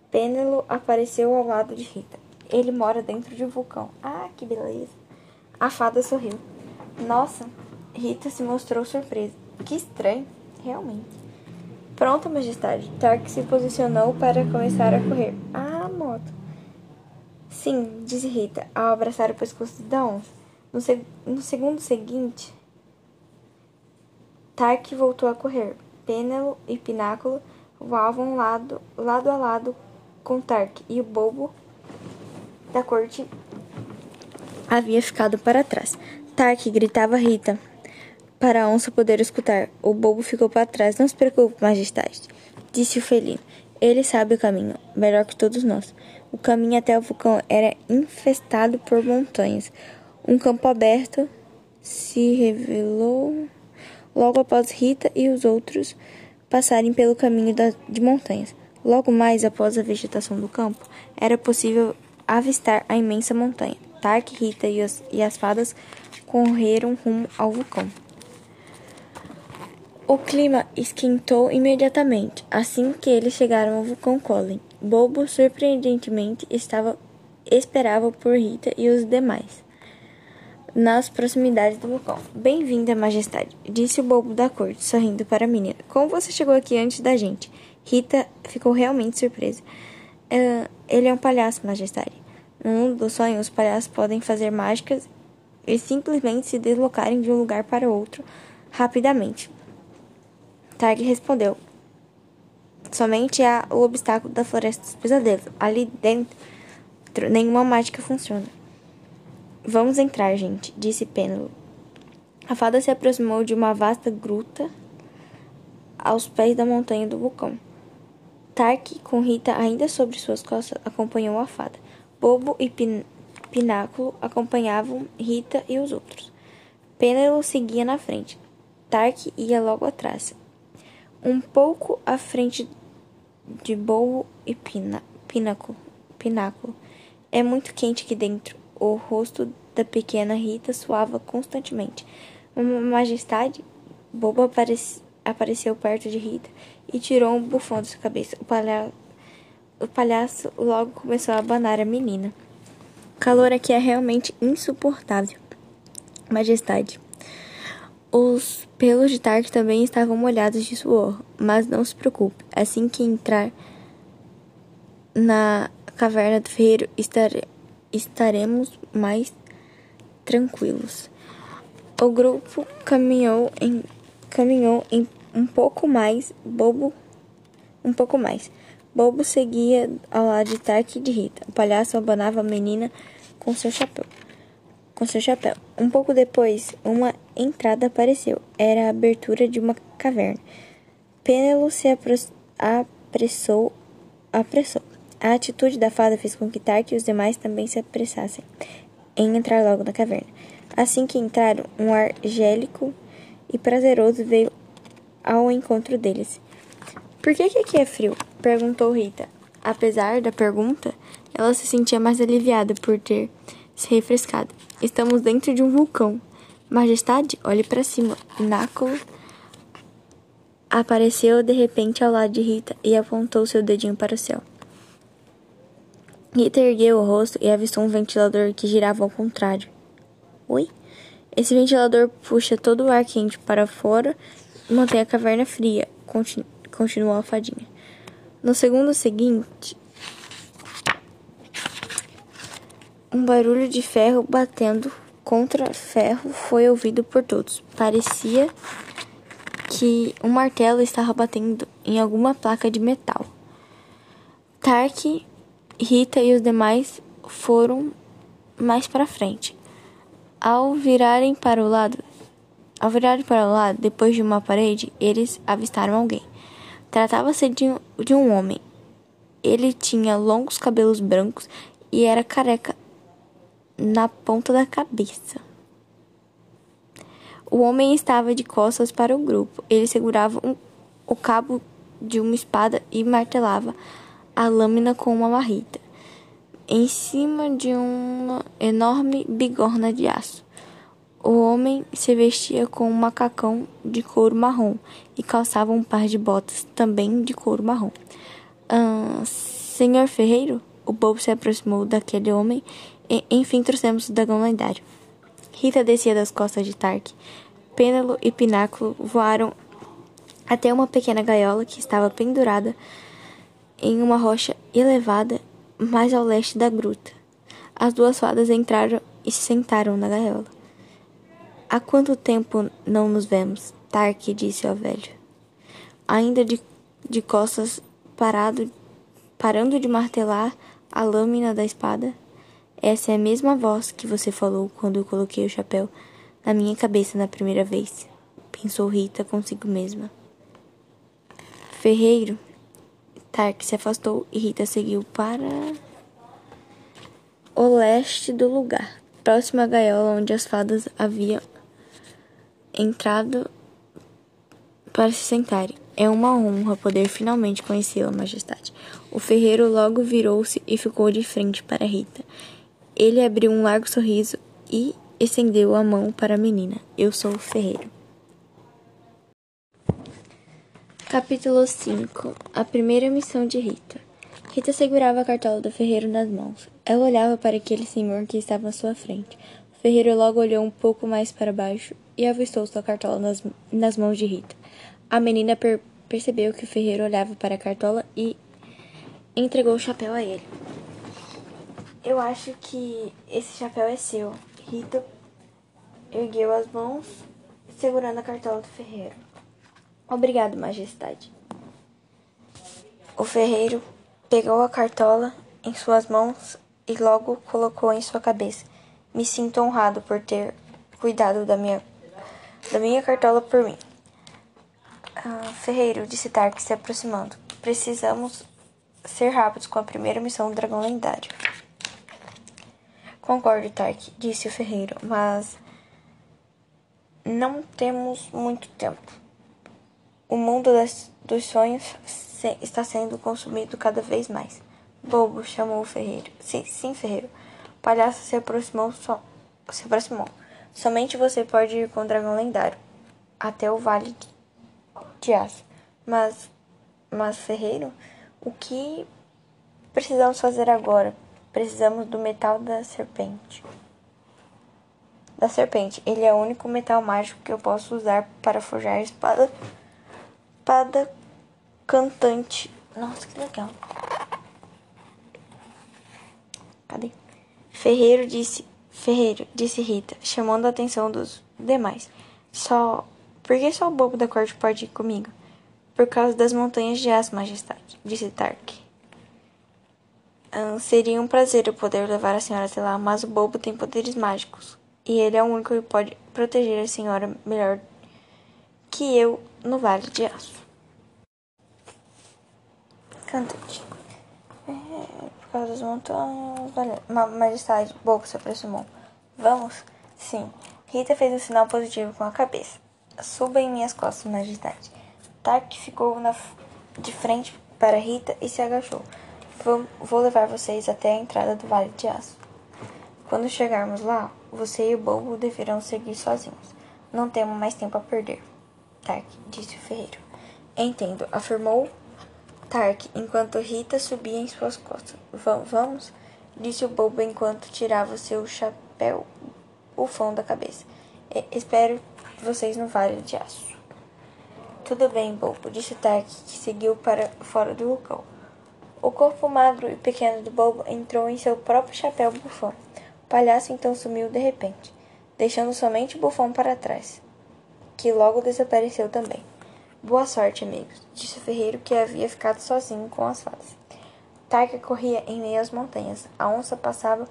Penelo apareceu ao lado de Rita. Ele mora dentro de um vulcão. Ah, que beleza. A fada sorriu. Nossa, Rita se mostrou surpresa. Que estranho, realmente. Pronto, majestade. Tark se posicionou para começar a correr. Ah, moto. Sim, disse Rita, ao abraçar o pescoço da onça. No, seg no segundo seguinte, Tark voltou a correr. Penelo e Pináculo voavam lado, lado a lado com Tark, e o bobo da corte havia ficado para trás. Tark gritava Rita para a onça poder escutar. O bobo ficou para trás. Não se preocupe, majestade, disse o felino. Ele sabe o caminho, melhor que todos nós. O caminho até o vulcão era infestado por montanhas. Um campo aberto se revelou logo após Rita e os outros passarem pelo caminho de montanhas. Logo mais após a vegetação do campo, era possível avistar a imensa montanha. Tark, Rita e as, e as fadas correram rumo ao vulcão. O clima esquentou imediatamente assim que eles chegaram ao vulcão Colin. Bobo, surpreendentemente, estava esperava por Rita e os demais nas proximidades do vulcão. Bem-vinda, majestade, disse o bobo da corte, sorrindo para a menina. Como você chegou aqui antes da gente? Rita ficou realmente surpresa. Uh, ele é um palhaço, majestade. No mundo dos sonhos, os palhaços podem fazer mágicas e simplesmente se deslocarem de um lugar para outro rapidamente. Tag respondeu. Somente há o obstáculo da floresta dos pesadelos. Ali dentro, nenhuma mágica funciona. Vamos entrar, gente, disse Pêndulo. A fada se aproximou de uma vasta gruta aos pés da montanha do vulcão. Tark, com Rita ainda sobre suas costas, acompanhou a fada. Bobo e Pin Pináculo acompanhavam Rita e os outros. Pênelo seguia na frente. Tark ia logo atrás. Um pouco à frente de Bobo e Pina Pináculo. Pináculo. É muito quente aqui dentro. O rosto da pequena Rita suava constantemente. Uma majestade, apareci apareceu perto de Rita e tirou um bufão da sua cabeça. O, palha o palhaço logo começou a abanar a menina. O calor aqui é realmente insuportável. Majestade. Os pelos de Tark também estavam molhados de suor, mas não se preocupe. Assim que entrar na caverna do ferreiro, estare estaremos mais tranquilos. O grupo caminhou em caminhou em um pouco mais, Bobo um pouco mais. Bobo seguia ao lado de Tark e de Rita. O palhaço abanava a menina com seu chapéu. Com seu chapéu. Um pouco depois, uma entrada apareceu. Era a abertura de uma caverna. Pênelo se apressou, apressou. A atitude da fada fez com que Tark e os demais também se apressassem em entrar logo na caverna. Assim que entraram, um ar gélico e prazeroso veio ao encontro deles. Por que, que aqui é frio? perguntou Rita. Apesar da pergunta, ela se sentia mais aliviada por ter se refrescado. Estamos dentro de um vulcão. Majestade, olhe para cima. Náculo apareceu de repente ao lado de Rita e apontou seu dedinho para o céu. Rita ergueu o rosto e avistou um ventilador que girava ao contrário. Oi? Esse ventilador puxa todo o ar quente para fora e mantém a caverna fria, continu continuou a fadinha. No segundo seguinte, um barulho de ferro batendo contra ferro foi ouvido por todos. Parecia que um martelo estava batendo em alguma placa de metal. Tark Rita e os demais foram mais para frente. Ao virarem para o lado, ao virarem para o lado, depois de uma parede, eles avistaram alguém. Tratava-se de, um, de um homem. Ele tinha longos cabelos brancos e era careca na ponta da cabeça. O homem estava de costas para o grupo. Ele segurava um, o cabo de uma espada e martelava a lâmina com uma marrita, em cima de uma enorme bigorna de aço. O homem se vestia com um macacão de couro marrom e calçava um par de botas também de couro marrom. Ah, senhor Ferreiro? O bobo se aproximou daquele homem e, enfim, trouxemos o dragão lendário. Rita descia das costas de Tark. Pênalo e Pináculo voaram até uma pequena gaiola que estava pendurada em uma rocha elevada mais ao leste da gruta. As duas fadas entraram e se sentaram na gaiola. Há quanto tempo não nos vemos? Tark disse ao velho. Ainda de, de costas, parado, parando de martelar a lâmina da espada. Essa é a mesma voz que você falou quando eu coloquei o chapéu na minha cabeça na primeira vez, pensou Rita consigo mesma. Ferreiro, Tark se afastou e Rita seguiu para o leste do lugar, próximo à gaiola onde as fadas haviam entrado para se sentarem. É uma honra poder finalmente conhecê-la, Majestade. O ferreiro logo virou-se e ficou de frente para Rita. Ele abriu um largo sorriso e estendeu a mão para a menina. Eu sou o ferreiro. Capítulo 5 A primeira missão de Rita. Rita segurava a cartola do ferreiro nas mãos. Ela olhava para aquele senhor que estava à sua frente. O ferreiro logo olhou um pouco mais para baixo e avistou sua cartola nas, nas mãos de Rita. A menina per percebeu que o ferreiro olhava para a cartola e entregou o chapéu a ele. Eu acho que esse chapéu é seu. Rita ergueu as mãos, segurando a cartola do ferreiro. Obrigado, Majestade. O ferreiro pegou a cartola em suas mãos e logo colocou em sua cabeça. Me sinto honrado por ter cuidado da minha, da minha cartola por mim. Ah, ferreiro, disse Tark se aproximando. Precisamos ser rápidos com a primeira missão do dragão lendário. Concordo, Tark, disse o ferreiro, mas não temos muito tempo. O mundo das, dos sonhos se, está sendo consumido cada vez mais. Bobo, chamou o ferreiro. Sim, sim, ferreiro. O palhaço se aproximou, so, se aproximou. Somente você pode ir com o dragão lendário até o vale de aço. Mas, mas ferreiro, o que precisamos fazer agora? Precisamos do metal da serpente. Da serpente. Ele é o único metal mágico que eu posso usar para forjar a espada. Espada cantante. Nossa, que legal. Cadê? Ferreiro disse. Ferreiro, disse Rita, chamando a atenção dos demais. Só. Por que só o bobo da corte pode ir comigo? Por causa das montanhas de aço, majestade, disse Tark. seria um prazer eu poder levar a senhora até lá, mas o bobo tem poderes mágicos. E ele é o único que pode proteger a senhora melhor que eu no Vale de Aço. Cantante. É, por causa das montanhas. Vale... Majestade, Bobo se aproximou. Vamos? Sim. Rita fez um sinal positivo com a cabeça. Suba em minhas costas, Majestade. Tark ficou na, de frente para Rita e se agachou. Vou, vou levar vocês até a entrada do Vale de Aço. Quando chegarmos lá, você e o Bobo deverão seguir sozinhos. Não temos mais tempo a perder. Tark, disse o ferreiro. Entendo, afirmou Tark, enquanto Rita subia em suas costas. Vamos? Disse o Bobo enquanto tirava seu chapéu bufão da cabeça. espero vocês no Vale de Aço. Tudo bem, bobo, disse Tark, que seguiu para fora do vulcão. O corpo magro e pequeno do bobo entrou em seu próprio chapéu bufão. O palhaço então sumiu de repente, deixando somente o bufão para trás, que logo desapareceu também. Boa sorte, amigos, disse o ferreiro que havia ficado sozinho com as fadas. Tark corria em meio às montanhas. A onça passava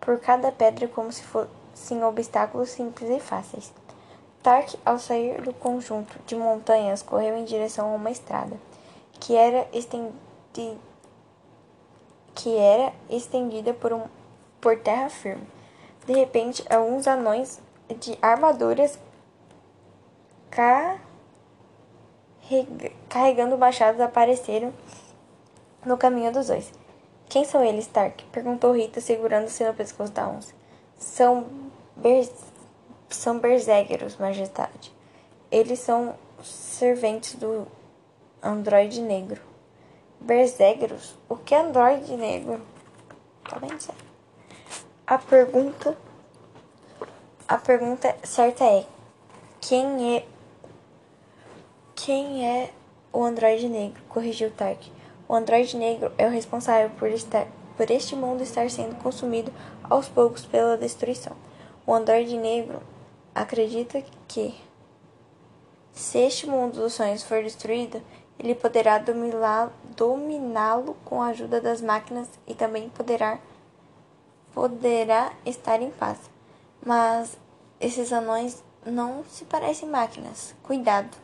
por cada pedra como se fossem obstáculos simples e fáceis. Tark, ao sair do conjunto de montanhas, correu em direção a uma estrada, que era, estendi... que era estendida por, um... por terra firme. De repente, alguns anões de armaduras carregando machados apareceram no caminho dos dois. Quem são eles, Stark? perguntou Rita, segurando-se no pescoço da onça. São são berserkers, majestade. Eles são serventes do androide negro. Berserkers? O que é androide negro? Tá bem certo. A pergunta a pergunta certa é quem é quem é o androide negro? Corrigiu Tark. O androide negro é o responsável por estar por este mundo estar sendo consumido aos poucos pela destruição. O androide negro acredita que, se este mundo dos sonhos for destruído, ele poderá dominá-lo com a ajuda das máquinas e também poderá, poderá estar em paz. Mas esses anões não se parecem máquinas. Cuidado!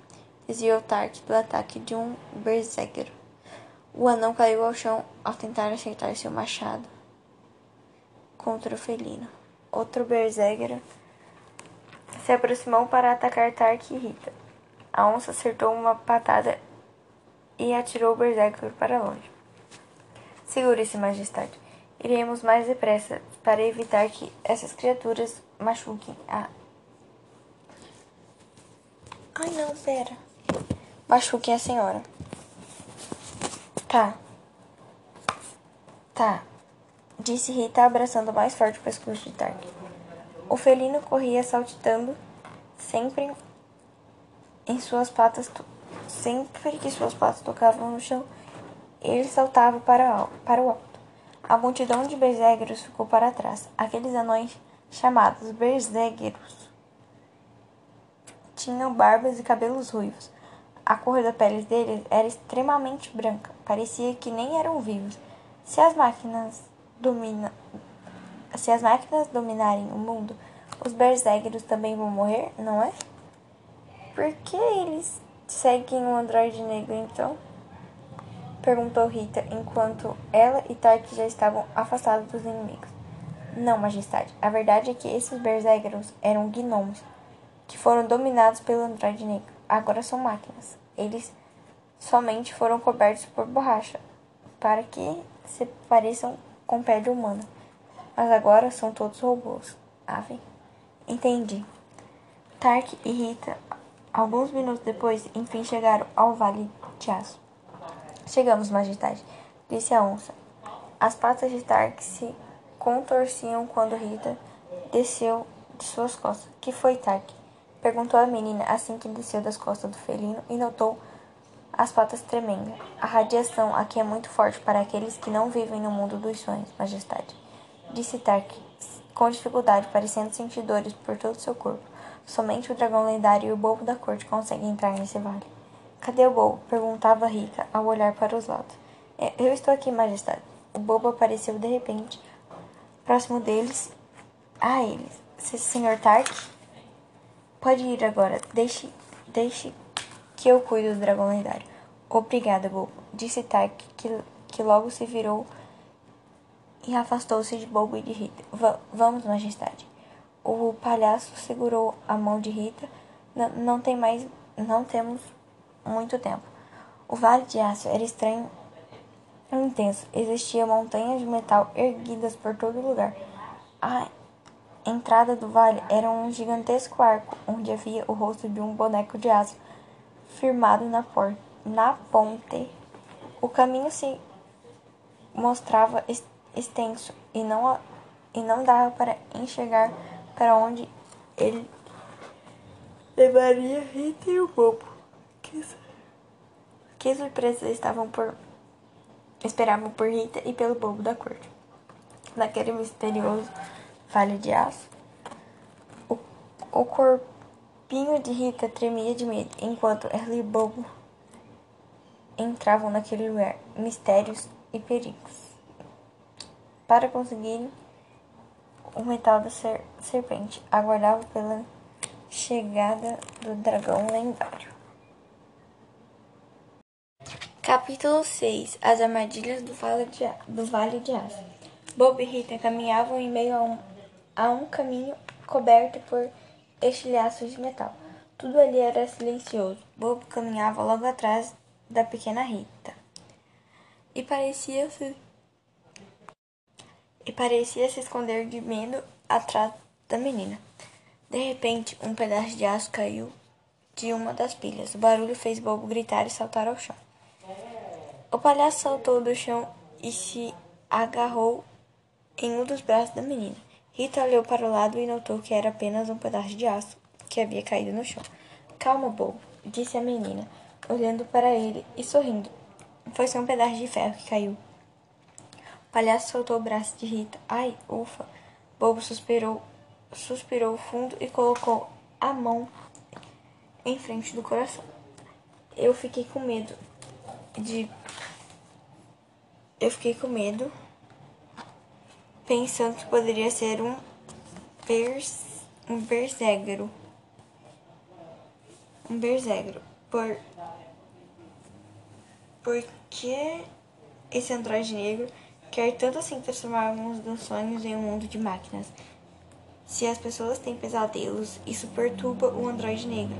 Desviou Tark do ataque de um berserker. O anão caiu ao chão ao tentar acertar seu machado contra o felino. Outro berserker se aproximou para atacar Tark e Rita. A onça acertou uma patada e atirou o Berserker para longe. Segure-se, majestade. Iremos mais depressa para evitar que essas criaturas machuquem a. Ai não, pera. Machuquem a senhora. Tá. Tá. Disse Rita abraçando mais forte o pescoço de Tark. O felino corria saltitando sempre em suas patas, sempre que suas patas tocavam no chão, ele saltava para, para o alto. A multidão de berzegueiros ficou para trás. Aqueles anões chamados berzegueiros tinham barbas e cabelos ruivos. A cor da pele deles era extremamente branca, parecia que nem eram vivos. Se as máquinas domina, se as máquinas dominarem o mundo, os berserkers também vão morrer, não é? Por que eles seguem o androide negro então? Perguntou Rita enquanto ela e Tark já estavam afastados dos inimigos. Não, majestade. A verdade é que esses berserkers eram gnomos, que foram dominados pelo androide negro. Agora são máquinas. Eles somente foram cobertos por borracha, para que se pareçam com pele humana. Mas agora são todos robôs. Ave? Entendi. Tark e Rita, alguns minutos depois, enfim chegaram ao Vale de Aço. Chegamos, majestade, disse a onça. As patas de Tark se contorciam quando Rita desceu de suas costas. Que foi, Tark? Perguntou a menina assim que desceu das costas do felino e notou as patas tremendo. A radiação aqui é muito forte para aqueles que não vivem no mundo dos sonhos, majestade. Disse Tark, com dificuldade, parecendo sentir dores por todo seu corpo. Somente o dragão lendário e o bobo da corte conseguem entrar nesse vale. Cadê o bobo? perguntava Rica ao olhar para os lados. É, eu estou aqui, majestade. O bobo apareceu de repente, próximo deles, a eles. Senhor Tark? Pode ir agora. Deixe, deixe que eu cuido do dragão lendário. Obrigada, bobo, disse Tark, que, que logo se virou e afastou-se de Bobo e de Rita. Va vamos, majestade. O palhaço segurou a mão de Rita. N não tem mais, não temos muito tempo. O vale de aço era estranho e intenso. Existiam montanhas de metal erguidas por todo lugar. A entrada do vale era um gigantesco arco onde havia o rosto de um boneco de aço firmado na, na ponte. O caminho se mostrava extenso e não, e não dava para enxergar para onde ele levaria Rita e o bobo. Que, que surpresas estavam por. esperavam por Rita e pelo bobo da corte. Naquele misterioso vale de aço, o, o corpinho de Rita tremia de medo, enquanto ela e bobo entravam naquele lugar, mistérios e perigos para conseguirem o metal da ser serpente. Aguardava pela chegada do dragão lendário. Capítulo 6 As armadilhas do Vale de, do vale de Aço. Bob e Rita caminhavam em meio a um, a um caminho coberto por estilhaços de metal. Tudo ali era silencioso. Bob caminhava logo atrás da pequena Rita. E parecia-se e parecia se esconder de medo atrás da menina. De repente, um pedaço de aço caiu de uma das pilhas. O barulho fez Bobo gritar e saltar ao chão. O palhaço saltou do chão e se agarrou em um dos braços da menina. Rita olhou para o lado e notou que era apenas um pedaço de aço que havia caído no chão. Calma, bobo, disse a menina, olhando para ele e sorrindo. Foi só um pedaço de ferro que caiu. O palhaço soltou o braço de Rita. Ai, ufa! Bobo suspirou, suspirou fundo e colocou a mão em frente do coração. Eu fiquei com medo de. Eu fiquei com medo, pensando que poderia ser um bers, um berzegro. Um berzegro. Por. Porque esse androide negro Quer tanto assim transformar alguns dos sonhos em um mundo de máquinas. Se as pessoas têm pesadelos, isso perturba o androide negro.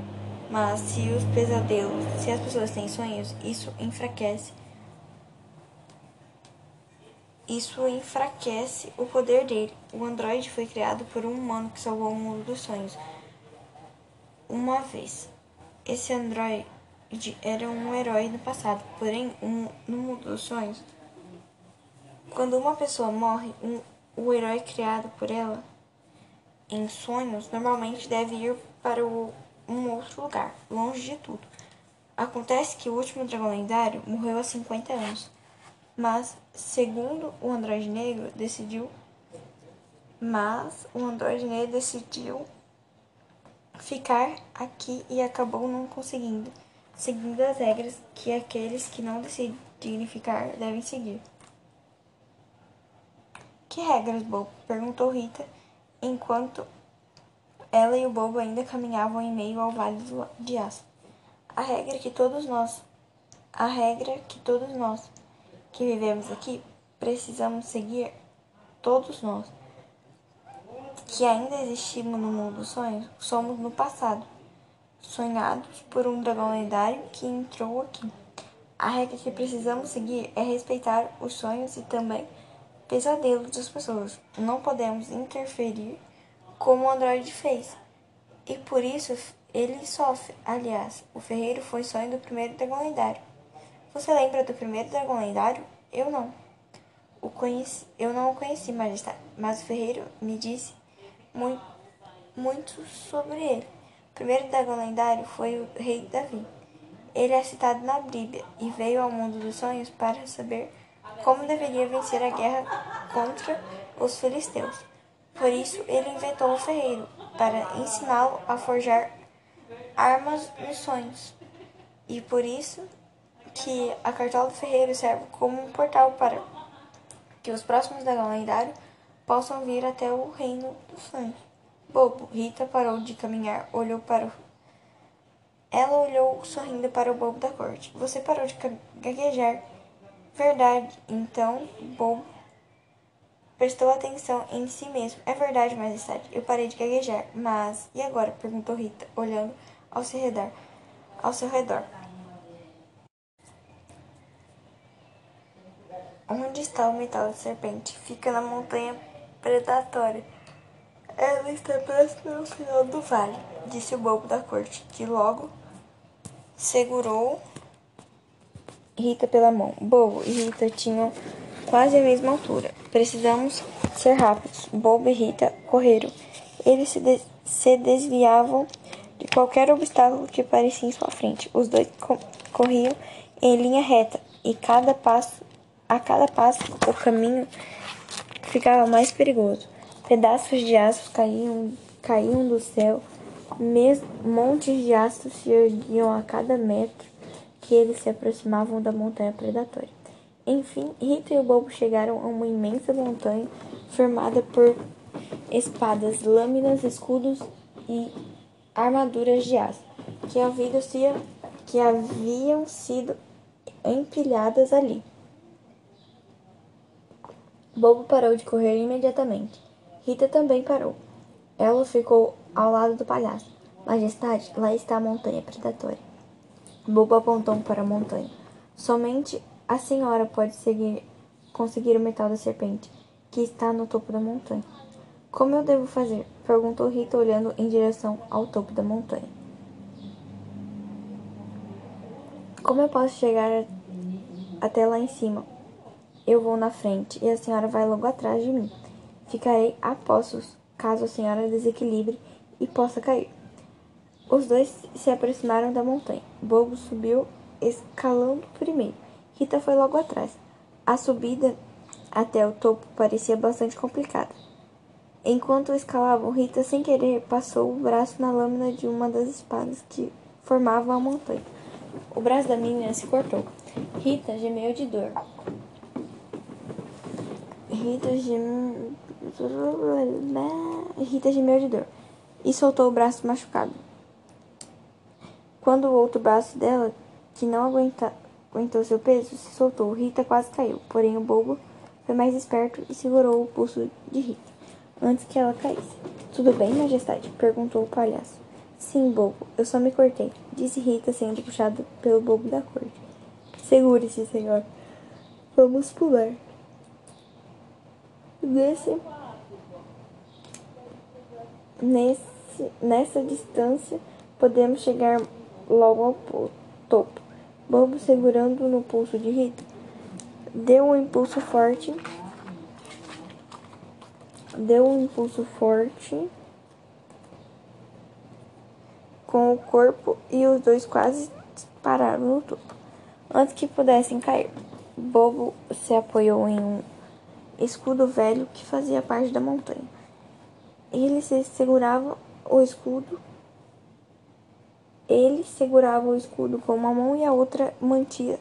Mas se os pesadelos, se as pessoas têm sonhos, isso enfraquece. Isso enfraquece o poder dele. O androide foi criado por um humano que salvou o mundo dos sonhos. Uma vez. Esse androide era um herói no passado, porém, um, no mundo dos sonhos, quando uma pessoa morre, um, o herói criado por ela em sonhos normalmente deve ir para o, um outro lugar, longe de tudo. Acontece que o último dragão lendário morreu há 50 anos, mas, segundo o Android Negro, decidiu. Mas o Android Negro decidiu ficar aqui e acabou não conseguindo, seguindo as regras que aqueles que não decidirem ficar devem seguir. Que regras, Bobo? perguntou Rita, enquanto ela e o Bobo ainda caminhavam em meio ao vale de aço. A regra que todos nós, a regra que todos nós que vivemos aqui precisamos seguir, todos nós. que ainda existimos no mundo dos sonhos, somos no passado, sonhados por um dragão lendário que entrou aqui. A regra que precisamos seguir é respeitar os sonhos e também pesadelos das pessoas. Não podemos interferir como o androide fez. E por isso ele sofre. Aliás, o ferreiro foi sonho do primeiro dragão lendário. Você lembra do primeiro dragão lendário? Eu não. O conheci, eu não o conheci, majestade, mas o ferreiro me disse muito, muito sobre ele. O primeiro dragão lendário foi o rei Davi. Ele é citado na Bíblia e veio ao mundo dos sonhos para saber como deveria vencer a guerra contra os filisteus. Por isso, ele inventou o ferreiro, para ensiná-lo a forjar armas nos sonhos. E por isso que a cartola do ferreiro serve como um portal para que os próximos dragões lendários possam vir até o reino dos sonhos. Bobo, Rita parou de caminhar, olhou para o... Ela olhou sorrindo para o bobo da corte. Você parou de gaguejar. Verdade. Então, Bobo prestou atenção em si mesmo. É verdade, majestade. Eu parei de gaguejar. Mas, e agora? Perguntou Rita, olhando ao seu redor. Ao seu redor. Onde está o metal da serpente? Fica na montanha predatória. Ela está próxima ao final do vale, disse o bobo da corte, que logo segurou Rita pela mão. Bobo e Rita tinham quase a mesma altura. Precisamos ser rápidos. Bobo e Rita correram. Eles se, de se desviavam de qualquer obstáculo que aparecia em sua frente. Os dois co corriam em linha reta e cada passo a cada passo, o caminho ficava mais perigoso. Pedaços de aço caíam, caíam do céu, montes de aço se erguiam a cada metro que eles se aproximavam da montanha predatória. Enfim, Rita e o Bobo chegaram a uma imensa montanha formada por espadas, lâminas, escudos e armaduras de aço que que haviam sido empilhadas ali. Bobo parou de correr imediatamente. Rita também parou. Ela ficou ao lado do palhaço. Majestade, lá está a montanha predatória. Bobo apontou para a montanha. Somente a senhora pode seguir, conseguir o metal da serpente, que está no topo da montanha. Como eu devo fazer? perguntou Rita, olhando em direção ao topo da montanha. Como eu posso chegar até lá em cima? Eu vou na frente e a senhora vai logo atrás de mim. Ficarei a postos caso a senhora desequilibre e possa cair. Os dois se aproximaram da montanha. Bobo subiu escalando primeiro. Rita foi logo atrás. A subida até o topo parecia bastante complicada. Enquanto escalavam, Rita, sem querer, passou o braço na lâmina de uma das espadas que formavam a montanha. O braço da menina se cortou. Rita gemeu de dor. Rita gemeu... Rita gemeu de dor e soltou o braço machucado. Quando o outro braço dela, que não aguenta, aguentou seu peso, se soltou, Rita quase caiu. Porém, o bobo foi mais esperto e segurou o pulso de Rita antes que ela caísse. Tudo bem, majestade? perguntou o palhaço. Sim, bobo, eu só me cortei, disse Rita, sendo puxada pelo bobo da corte. Segure-se, senhor. Vamos pular. Nesse, nesse, nessa distância, podemos chegar logo ao topo. Bobo, segurando no pulso de Rita, deu um impulso forte. Deu um impulso forte com o corpo e os dois quase pararam no topo. Antes que pudessem cair, Bobo se apoiou em um escudo velho que fazia parte da montanha. Ele se segurava o escudo. Ele segurava o escudo com uma mão e a outra mantinha,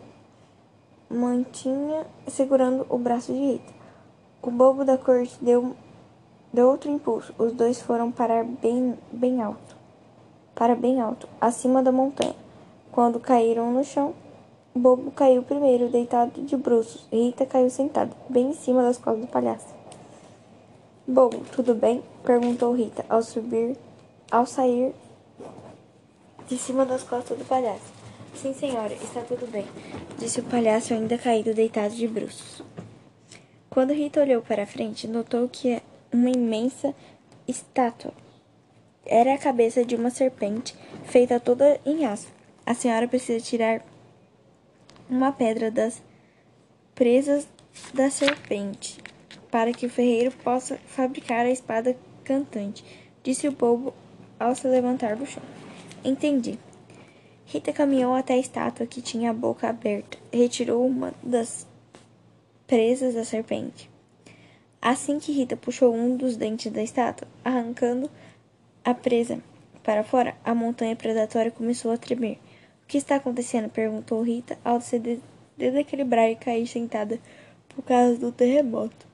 mantinha segurando o braço de Rita. O bobo da corte deu, deu outro impulso. Os dois foram parar bem, bem alto, para bem alto, acima da montanha. Quando caíram no chão, Bobo caiu primeiro, deitado de bruços. Rita caiu sentada, bem em cima das costas do palhaço. Bobo, tudo bem? perguntou Rita ao subir, ao sair de cima das costas do palhaço. Sim, senhora, está tudo bem, disse o palhaço ainda caído deitado de bruços. Quando Rita olhou para frente, notou que uma imensa estátua era a cabeça de uma serpente feita toda em aço. A senhora precisa tirar uma pedra das presas da serpente para que o ferreiro possa fabricar a espada cantante, disse o bobo ao se levantar do chão. Entendi. Rita caminhou até a estátua que tinha a boca aberta, retirou uma das presas da serpente. Assim que Rita puxou um dos dentes da estátua, arrancando a presa para fora, a montanha predatória começou a tremer. Que está acontecendo? perguntou Rita ao se desequilibrar e cair sentada por causa do terremoto.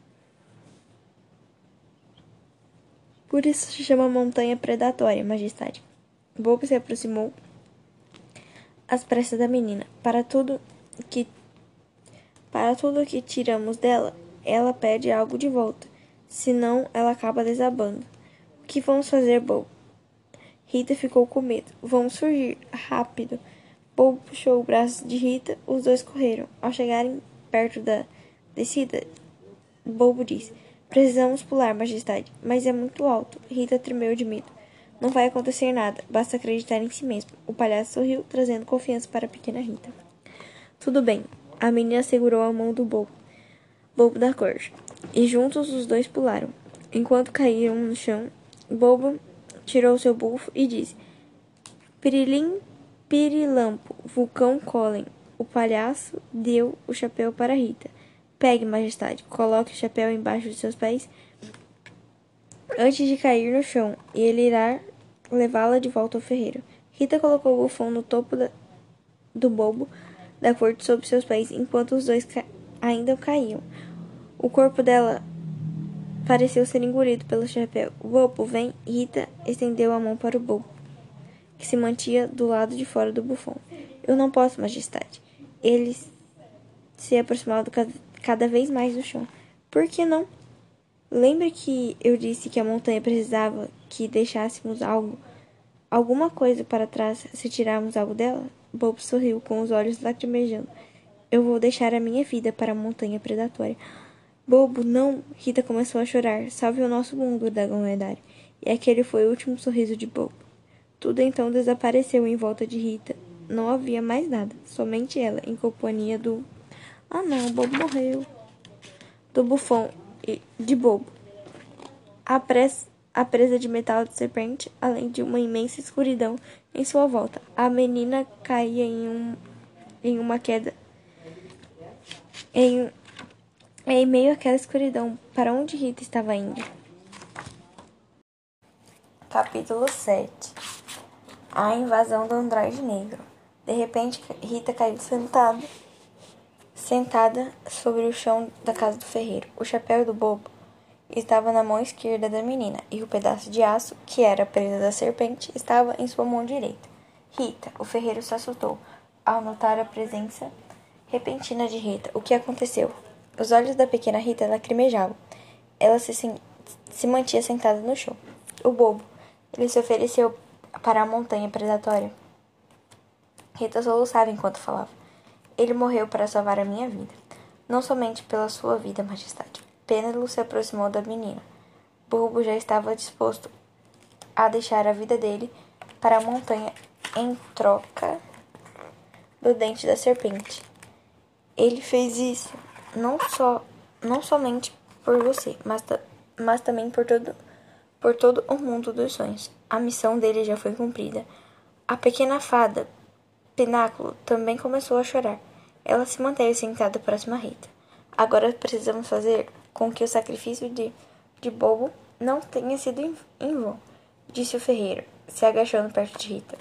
Por isso se chama montanha predatória, majestade. Bobo se aproximou às pressas da menina. Para tudo que para tudo que tiramos dela, ela pede algo de volta. Senão, ela acaba desabando. O que vamos fazer, Bobo? Rita ficou com medo. Vamos fugir. Rápido. Bobo puxou o braço de Rita. Os dois correram. Ao chegarem perto da descida, Bobo disse: Precisamos pular, majestade, mas é muito alto. Rita tremeu de medo. Não vai acontecer nada, basta acreditar em si mesmo. O palhaço sorriu, trazendo confiança para a pequena Rita. Tudo bem. A menina segurou a mão do bobo, bobo da corte, e juntos os dois pularam. Enquanto caíram no chão, Bobo tirou seu bufo e disse: Pirilim, pirilampo, vulcão Colin. O palhaço deu o chapéu para Rita. Pegue, majestade, coloque o chapéu embaixo de seus pés antes de cair no chão, e ele irá levá-la de volta ao ferreiro. Rita colocou o bufão no topo da, do bobo da corte sob seus pés, enquanto os dois ca ainda caíam. O corpo dela pareceu ser engolido pelo chapéu. Bobo, vem! Rita estendeu a mão para o bobo, que se mantinha do lado de fora do bufão. Eu não posso, majestade. Ele se aproximava cada vez mais do chão. Por que não? Lembra que eu disse que a montanha precisava que deixássemos algo, alguma coisa para trás se tirarmos algo dela? Bob sorriu com os olhos lacrimejando. Eu vou deixar a minha vida para a montanha predatória. Bobo, não! Rita começou a chorar. Salve o nosso mundo, dragão lendário. E aquele foi o último sorriso de Bobo. Tudo então desapareceu em volta de Rita. Não havia mais nada, somente ela, em companhia do ah não, o bobo morreu. Do bufão e de bobo. A, pres, a presa de metal de serpente, além de uma imensa escuridão em sua volta. A menina caía em, um, em uma queda. Em, em meio àquela escuridão, para onde Rita estava indo? Capítulo 7 A invasão do androide negro. De repente, Rita caiu sentada sentada sobre o chão da casa do ferreiro. O chapéu do bobo estava na mão esquerda da menina e o pedaço de aço, que era presa da serpente, estava em sua mão direita. Rita, o ferreiro se assustou ao notar a presença repentina de Rita. O que aconteceu? Os olhos da pequena Rita lacrimejavam. Ela se, se mantinha sentada no chão. O bobo, ele se ofereceu para a montanha predatória. Rita soluçava enquanto falava. Ele morreu para salvar a minha vida. Não somente pela sua vida, majestade. Pênelo se aproximou da menina. Bulbo já estava disposto a deixar a vida dele para a montanha em troca do dente da serpente. Ele fez isso não só não somente por você, mas, mas também por todo por todo o mundo dos sonhos. A missão dele já foi cumprida. A pequena fada Pináculo também começou a chorar. Ela se manteve sentada próxima a Rita. Agora precisamos fazer com que o sacrifício de, de Bobo não tenha sido em, em vão, disse o ferreiro, se agachando perto de Rita.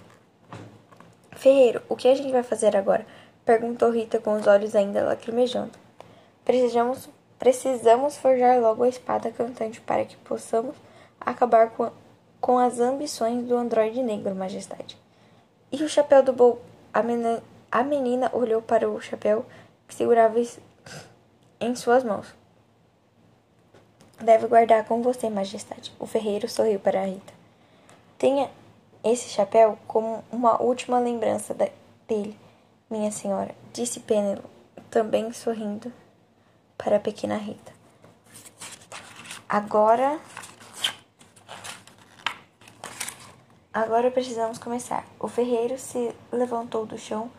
Ferreiro, o que a gente vai fazer agora? perguntou Rita com os olhos ainda lacrimejando. Precisamos, precisamos forjar logo a espada cantante para que possamos acabar com, com as ambições do androide negro, majestade. E o chapéu do Bobo? A menina, a menina olhou para o chapéu que segurava em suas mãos. deve guardar com você, majestade. O ferreiro sorriu para Rita. Tenha esse chapéu como uma última lembrança dele, minha senhora, disse Pênelo, também sorrindo para a pequena Rita. Agora. Agora precisamos começar. O ferreiro se levantou do chão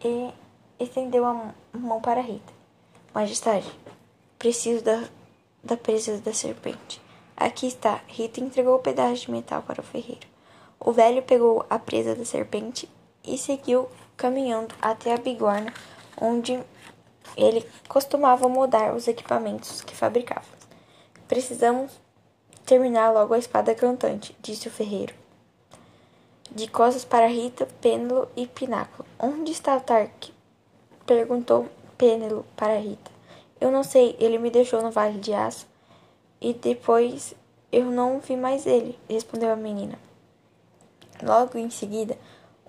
e estendeu a mão para Rita. Majestade, preciso da, da presa da serpente. Aqui está. Rita entregou o pedaço de metal para o ferreiro. O velho pegou a presa da serpente e seguiu caminhando até a bigorna, onde ele costumava mudar os equipamentos que fabricava. Precisamos terminar logo a espada cantante, disse o ferreiro. De costas para Rita, Pênelo e Pináculo. Onde está Tark? perguntou Pênelo para Rita. Eu não sei, ele me deixou no Vale de Aço e depois eu não vi mais ele, respondeu a menina. Logo em seguida,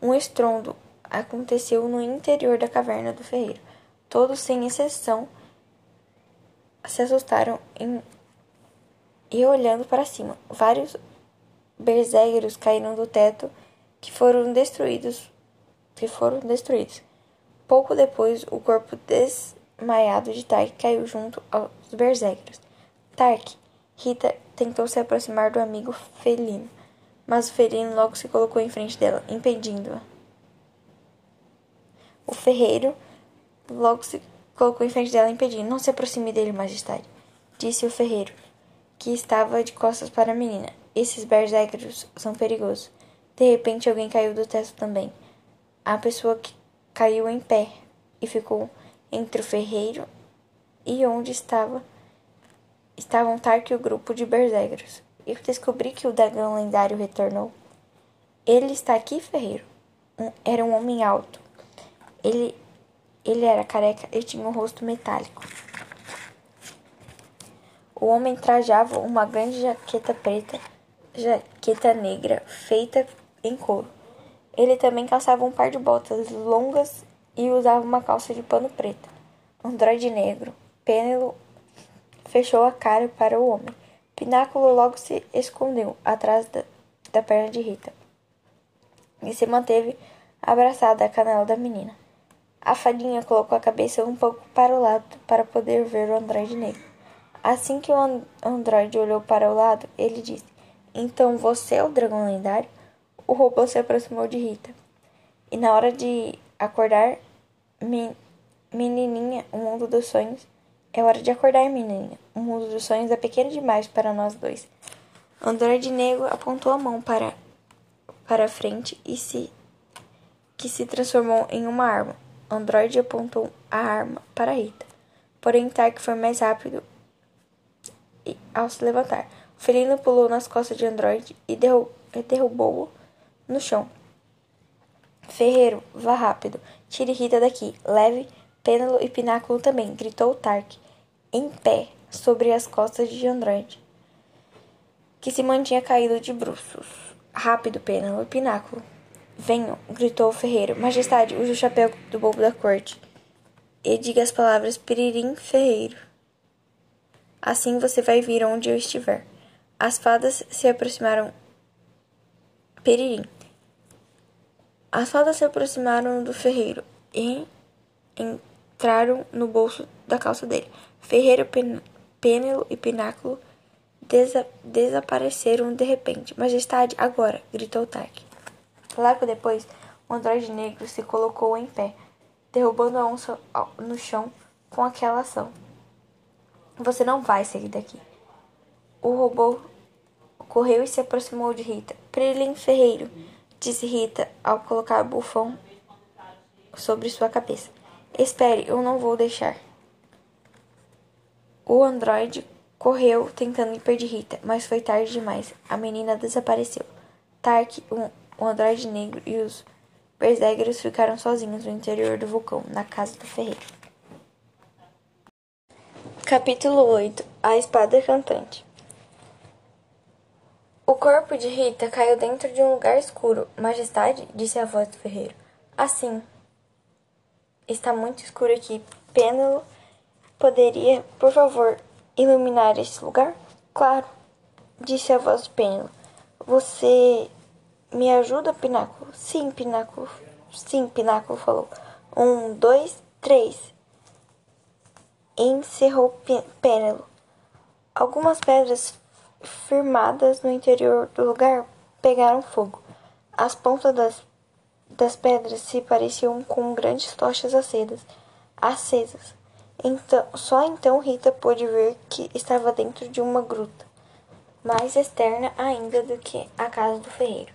um estrondo aconteceu no interior da caverna do ferreiro. Todos, sem exceção, se assustaram em... e olhando para cima. Vários berzegueiros caíram do teto que foram destruídos que foram destruídos. Pouco depois, o corpo desmaiado de Tark caiu junto aos berzegueiros. Tark, Rita tentou se aproximar do amigo felino mas o felino logo se colocou em frente dela, impedindo-a. O ferreiro logo se colocou em frente dela, impedindo. Não se aproxime dele, majestade, disse o ferreiro, que estava de costas para a menina. Esses berserkers são perigosos. De repente, alguém caiu do teto também. A pessoa que caiu em pé e ficou entre o ferreiro e onde estava estavam Tark e o grupo de berserkers eu descobri que o dragão lendário retornou. Ele está aqui, ferreiro. Um, era um homem alto. Ele, ele era careca e tinha um rosto metálico. O homem trajava uma grande jaqueta preta, jaqueta negra, feita em couro. Ele também calçava um par de botas longas e usava uma calça de pano preta. Androide negro, Pênelo fechou a cara para o homem. Pináculo logo se escondeu atrás da, da perna de Rita e se manteve abraçada à canela da menina. A fadinha colocou a cabeça um pouco para o lado para poder ver o androide negro. Assim que o androide olhou para o lado, ele disse: Então você é o dragão lendário? O robô se aproximou de Rita. E na hora de acordar, menininha, o mundo dos sonhos, é hora de acordar, menina. O mundo dos sonhos é pequeno demais para nós dois. Androide Negro apontou a mão para, para frente e se que se transformou em uma arma. Android apontou a arma para Rita. Porém, Tark foi mais rápido e, ao se levantar. O felino pulou nas costas de Android e derrubou-o no chão. Ferreiro, vá rápido. Tire Rita daqui. Leve Pênalo e Pináculo também, gritou Tark em pé sobre as costas de Android, que se mantinha caído de bruços. Rápido, Pênalo, Pináculo. Venham, gritou o ferreiro. Majestade, use o chapéu do bobo da corte e diga as palavras Piririm Ferreiro. Assim você vai vir onde eu estiver. As fadas se aproximaram. Piririm. As fadas se aproximaram do ferreiro e entraram no bolso da calça dele. Ferreiro, Pênelo e Pináculo desa desapareceram de repente. Majestade, agora! gritou Tark. Logo depois, o androide negro se colocou em pé, derrubando a onça no chão com aquela ação. Você não vai sair daqui. O robô correu e se aproximou de Rita. Prilin Ferreiro, disse Rita ao colocar o bufão sobre sua cabeça. Espere, eu não vou deixar. O androide correu tentando impedir Rita, mas foi tarde demais. A menina desapareceu. Tark, um, o androide negro e os berserkers ficaram sozinhos no interior do vulcão, na casa do ferreiro. Capítulo 8 A Espada Cantante O corpo de Rita caiu dentro de um lugar escuro. Majestade, disse a voz do ferreiro. Assim. Está muito escuro aqui. Pêndulo Poderia, por favor, iluminar este lugar? Claro, disse a voz de Pêndulo. Você me ajuda, Pináculo? Sim, Pináculo. Sim, Pináculo falou. Um, dois, três. Encerrou Pêndulo. Algumas pedras firmadas no interior do lugar pegaram fogo. As pontas das, das pedras se pareciam com grandes tochas acesas. acesas. Então, só então Rita pôde ver que estava dentro de uma gruta, mais externa ainda do que a casa do ferreiro.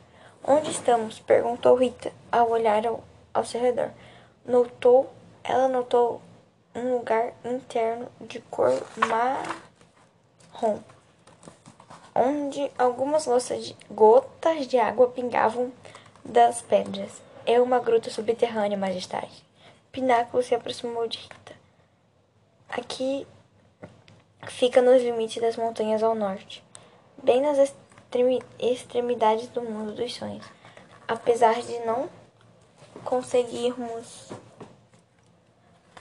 Onde estamos? perguntou Rita ao olhar ao, ao seu redor. Notou, ela notou um lugar interno de cor marrom, onde algumas de, gotas de água pingavam das pedras. É uma gruta subterrânea, majestade. Pináculo se aproximou de Rita. Aqui fica nos limites das montanhas ao norte, bem nas extremi extremidades do mundo dos sonhos. Apesar de não conseguirmos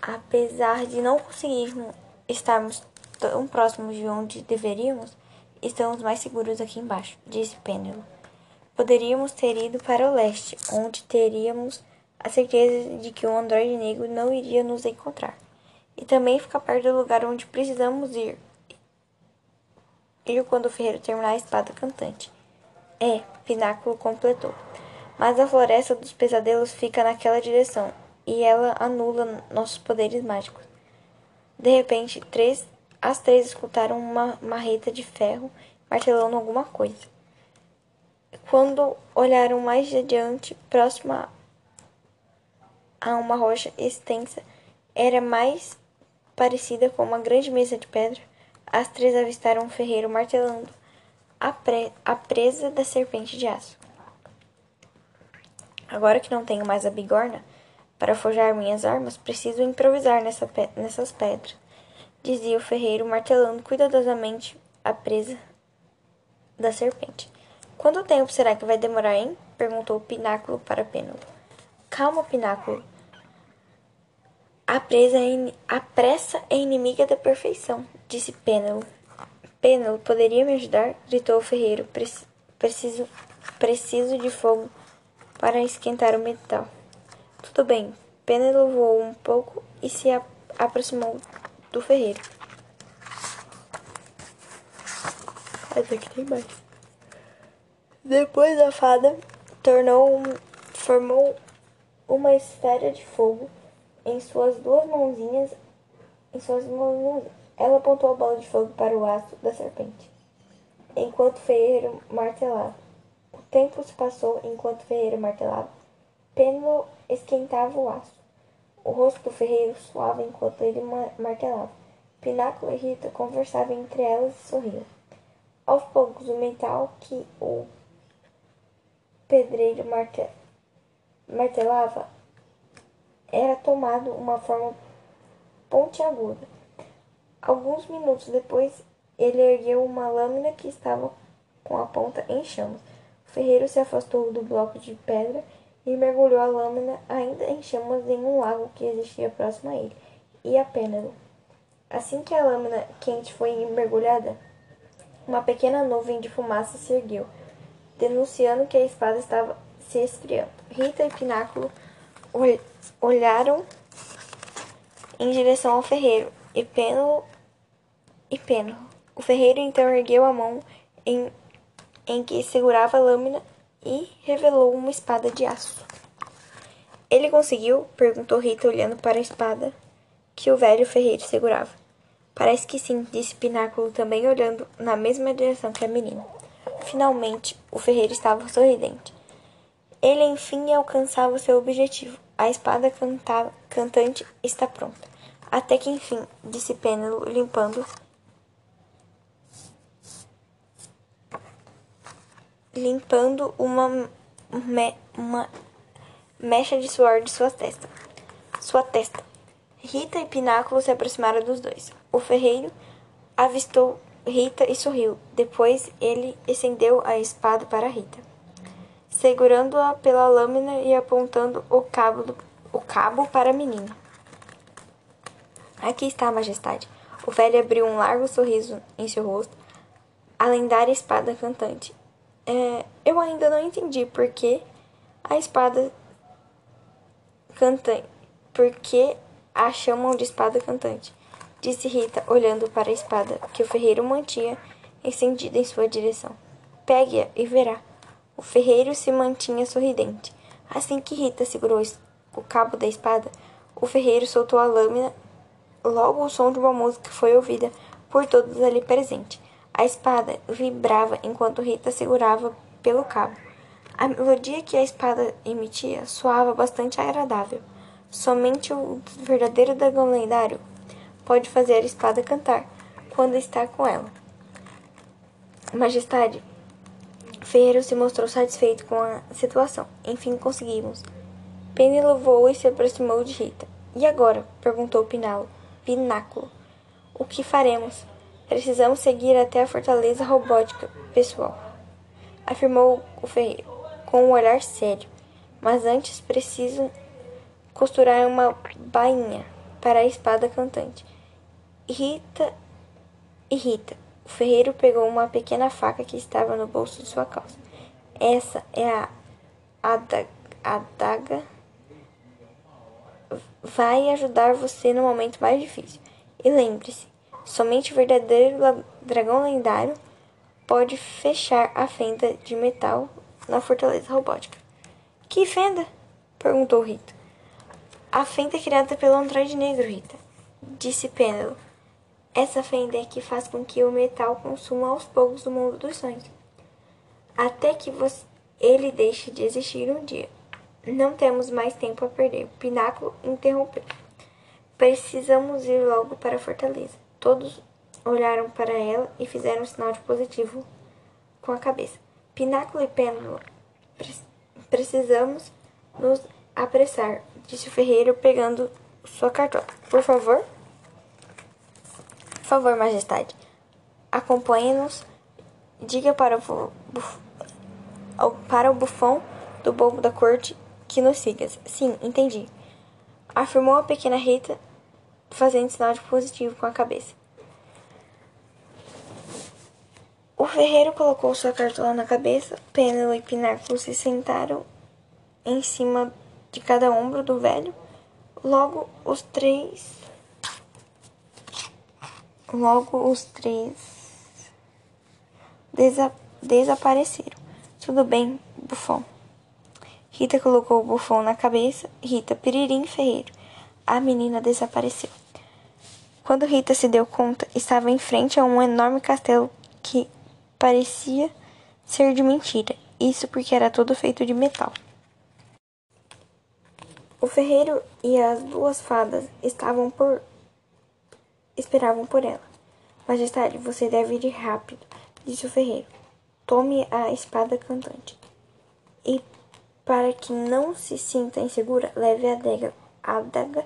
apesar de não conseguirmos estarmos tão próximos de onde deveríamos, estamos mais seguros aqui embaixo, disse Pêndulo. Poderíamos ter ido para o leste, onde teríamos a certeza de que o androide negro não iria nos encontrar e também fica perto do lugar onde precisamos ir. Ir quando o ferreiro terminar a espada cantante. É, Pináculo completou. Mas a floresta dos pesadelos fica naquela direção, e ela anula nossos poderes mágicos. De repente, três, as três escutaram uma marreta de ferro martelando alguma coisa. Quando olharam mais adiante, próxima a uma rocha extensa, era mais parecida com uma grande mesa de pedra, as três avistaram um ferreiro martelando a, pre a presa da serpente de aço. Agora que não tenho mais a bigorna para forjar minhas armas, preciso improvisar nessa pe nessas pedras, dizia o ferreiro, martelando cuidadosamente a presa da serpente. Quanto tempo será que vai demorar, hein? perguntou o Pináculo para Pêndulo. Calma, Pináculo, a, presa é a pressa é inimiga da perfeição, disse Pênelo. Pênelo, poderia me ajudar? gritou o ferreiro. Preciso, preciso de fogo para esquentar o metal. Tudo bem. Pênelo voou um pouco e se aproximou do. Mas aqui tem mais. Depois a fada tornou um, formou uma esfera de fogo em suas duas mãozinhas, em suas mãozinhas, ela apontou a bola de fogo para o aço da serpente, enquanto Ferreiro martelava. O tempo se passou enquanto Ferreiro martelava. Pêndulo esquentava o aço. O rosto do ferreiro suava enquanto ele martelava. Pináculo e Rita conversavam entre elas e sorriam. Aos poucos, o metal que o pedreiro martelava era tomado uma forma pontiaguda. Alguns minutos depois, ele ergueu uma lâmina que estava com a ponta em chamas. O ferreiro se afastou do bloco de pedra e mergulhou a lâmina ainda em chamas em um lago que existia próximo a ele, e apenas. Assim que a lâmina quente foi mergulhada, uma pequena nuvem de fumaça se ergueu, denunciando que a espada estava se esfriando. Rita e Pináculo olharam em direção ao ferreiro, e Pêndulo e Pêndulo. O ferreiro então ergueu a mão em, em que segurava a lâmina e revelou uma espada de aço. Ele conseguiu? perguntou Rita olhando para a espada que o velho ferreiro segurava. Parece que sim, disse Pináculo também olhando na mesma direção que a menina. Finalmente, o ferreiro estava sorridente. Ele enfim alcançava seu objetivo. A espada cantava, cantante está pronta. Até que enfim, disse Pêndulo, limpando limpando uma, me, uma mecha de suor de sua testa. Sua testa. Rita e Pináculo se aproximaram dos dois. O ferreiro avistou Rita e sorriu. Depois ele estendeu a espada para Rita segurando-a pela lâmina e apontando o cabo, do, o cabo para a menina. Aqui está, majestade. O velho abriu um largo sorriso em seu rosto. a lendária espada cantante. É, eu ainda não entendi por que a espada cantante. Por que a chamam de espada cantante? Disse Rita, olhando para a espada que o ferreiro mantinha estendida em sua direção. Pegue-a e verá. O ferreiro se mantinha sorridente. Assim que Rita segurou o cabo da espada, o ferreiro soltou a lâmina. Logo o som de uma música foi ouvida por todos ali presentes. A espada vibrava enquanto Rita segurava pelo cabo. A melodia que a espada emitia soava bastante agradável. Somente o verdadeiro dragão lendário pode fazer a espada cantar quando está com ela. Majestade, Ferreiro se mostrou satisfeito com a situação. Enfim, conseguimos. Penny voou e se aproximou de Rita. E agora? perguntou Pinalo. Pináculo. O que faremos? Precisamos seguir até a fortaleza robótica, pessoal, afirmou o ferreiro, com um olhar sério. Mas antes preciso costurar uma bainha para a espada cantante. Rita e Rita. O ferreiro pegou uma pequena faca que estava no bolso de sua calça. Essa é a adaga. Vai ajudar você no momento mais difícil. E lembre-se, Somente o verdadeiro dragão lendário pode fechar a fenda de metal na fortaleza robótica. Que fenda? perguntou Rita. A fenda criada pelo androide negro, Rita, disse Pêndulo. Essa fenda é que faz com que o metal consuma aos poucos o mundo dos sonhos, até que você, ele deixe de existir um dia. Não temos mais tempo a perder. O pináculo interrompeu. Precisamos ir logo para a fortaleza. Todos olharam para ela e fizeram um sinal de positivo com a cabeça. Pináculo e Pêndulo, precisamos nos apressar, disse o ferreiro pegando sua cartola. Por favor? Por favor, majestade. Acompanhe-nos. Diga para o, para o bufão do bobo da corte que nos siga. Sim, entendi. Afirmou a pequena Rita fazendo sinal de positivo com a cabeça. O ferreiro colocou sua cartola na cabeça, Pêndulo e Pináculo se sentaram em cima de cada ombro do velho. Logo os três. Logo os três desa desapareceram. Tudo bem, bufão. Rita colocou o bufão na cabeça. Rita, Piririm Ferreiro. A menina desapareceu. Quando Rita se deu conta, estava em frente a um enorme castelo que parecia ser de mentira. Isso porque era todo feito de metal. O ferreiro e as duas fadas estavam por esperavam por ela. Majestade, você deve ir rápido, disse o ferreiro. Tome a espada cantante. E para que não se sinta insegura, leve a adega, adaga,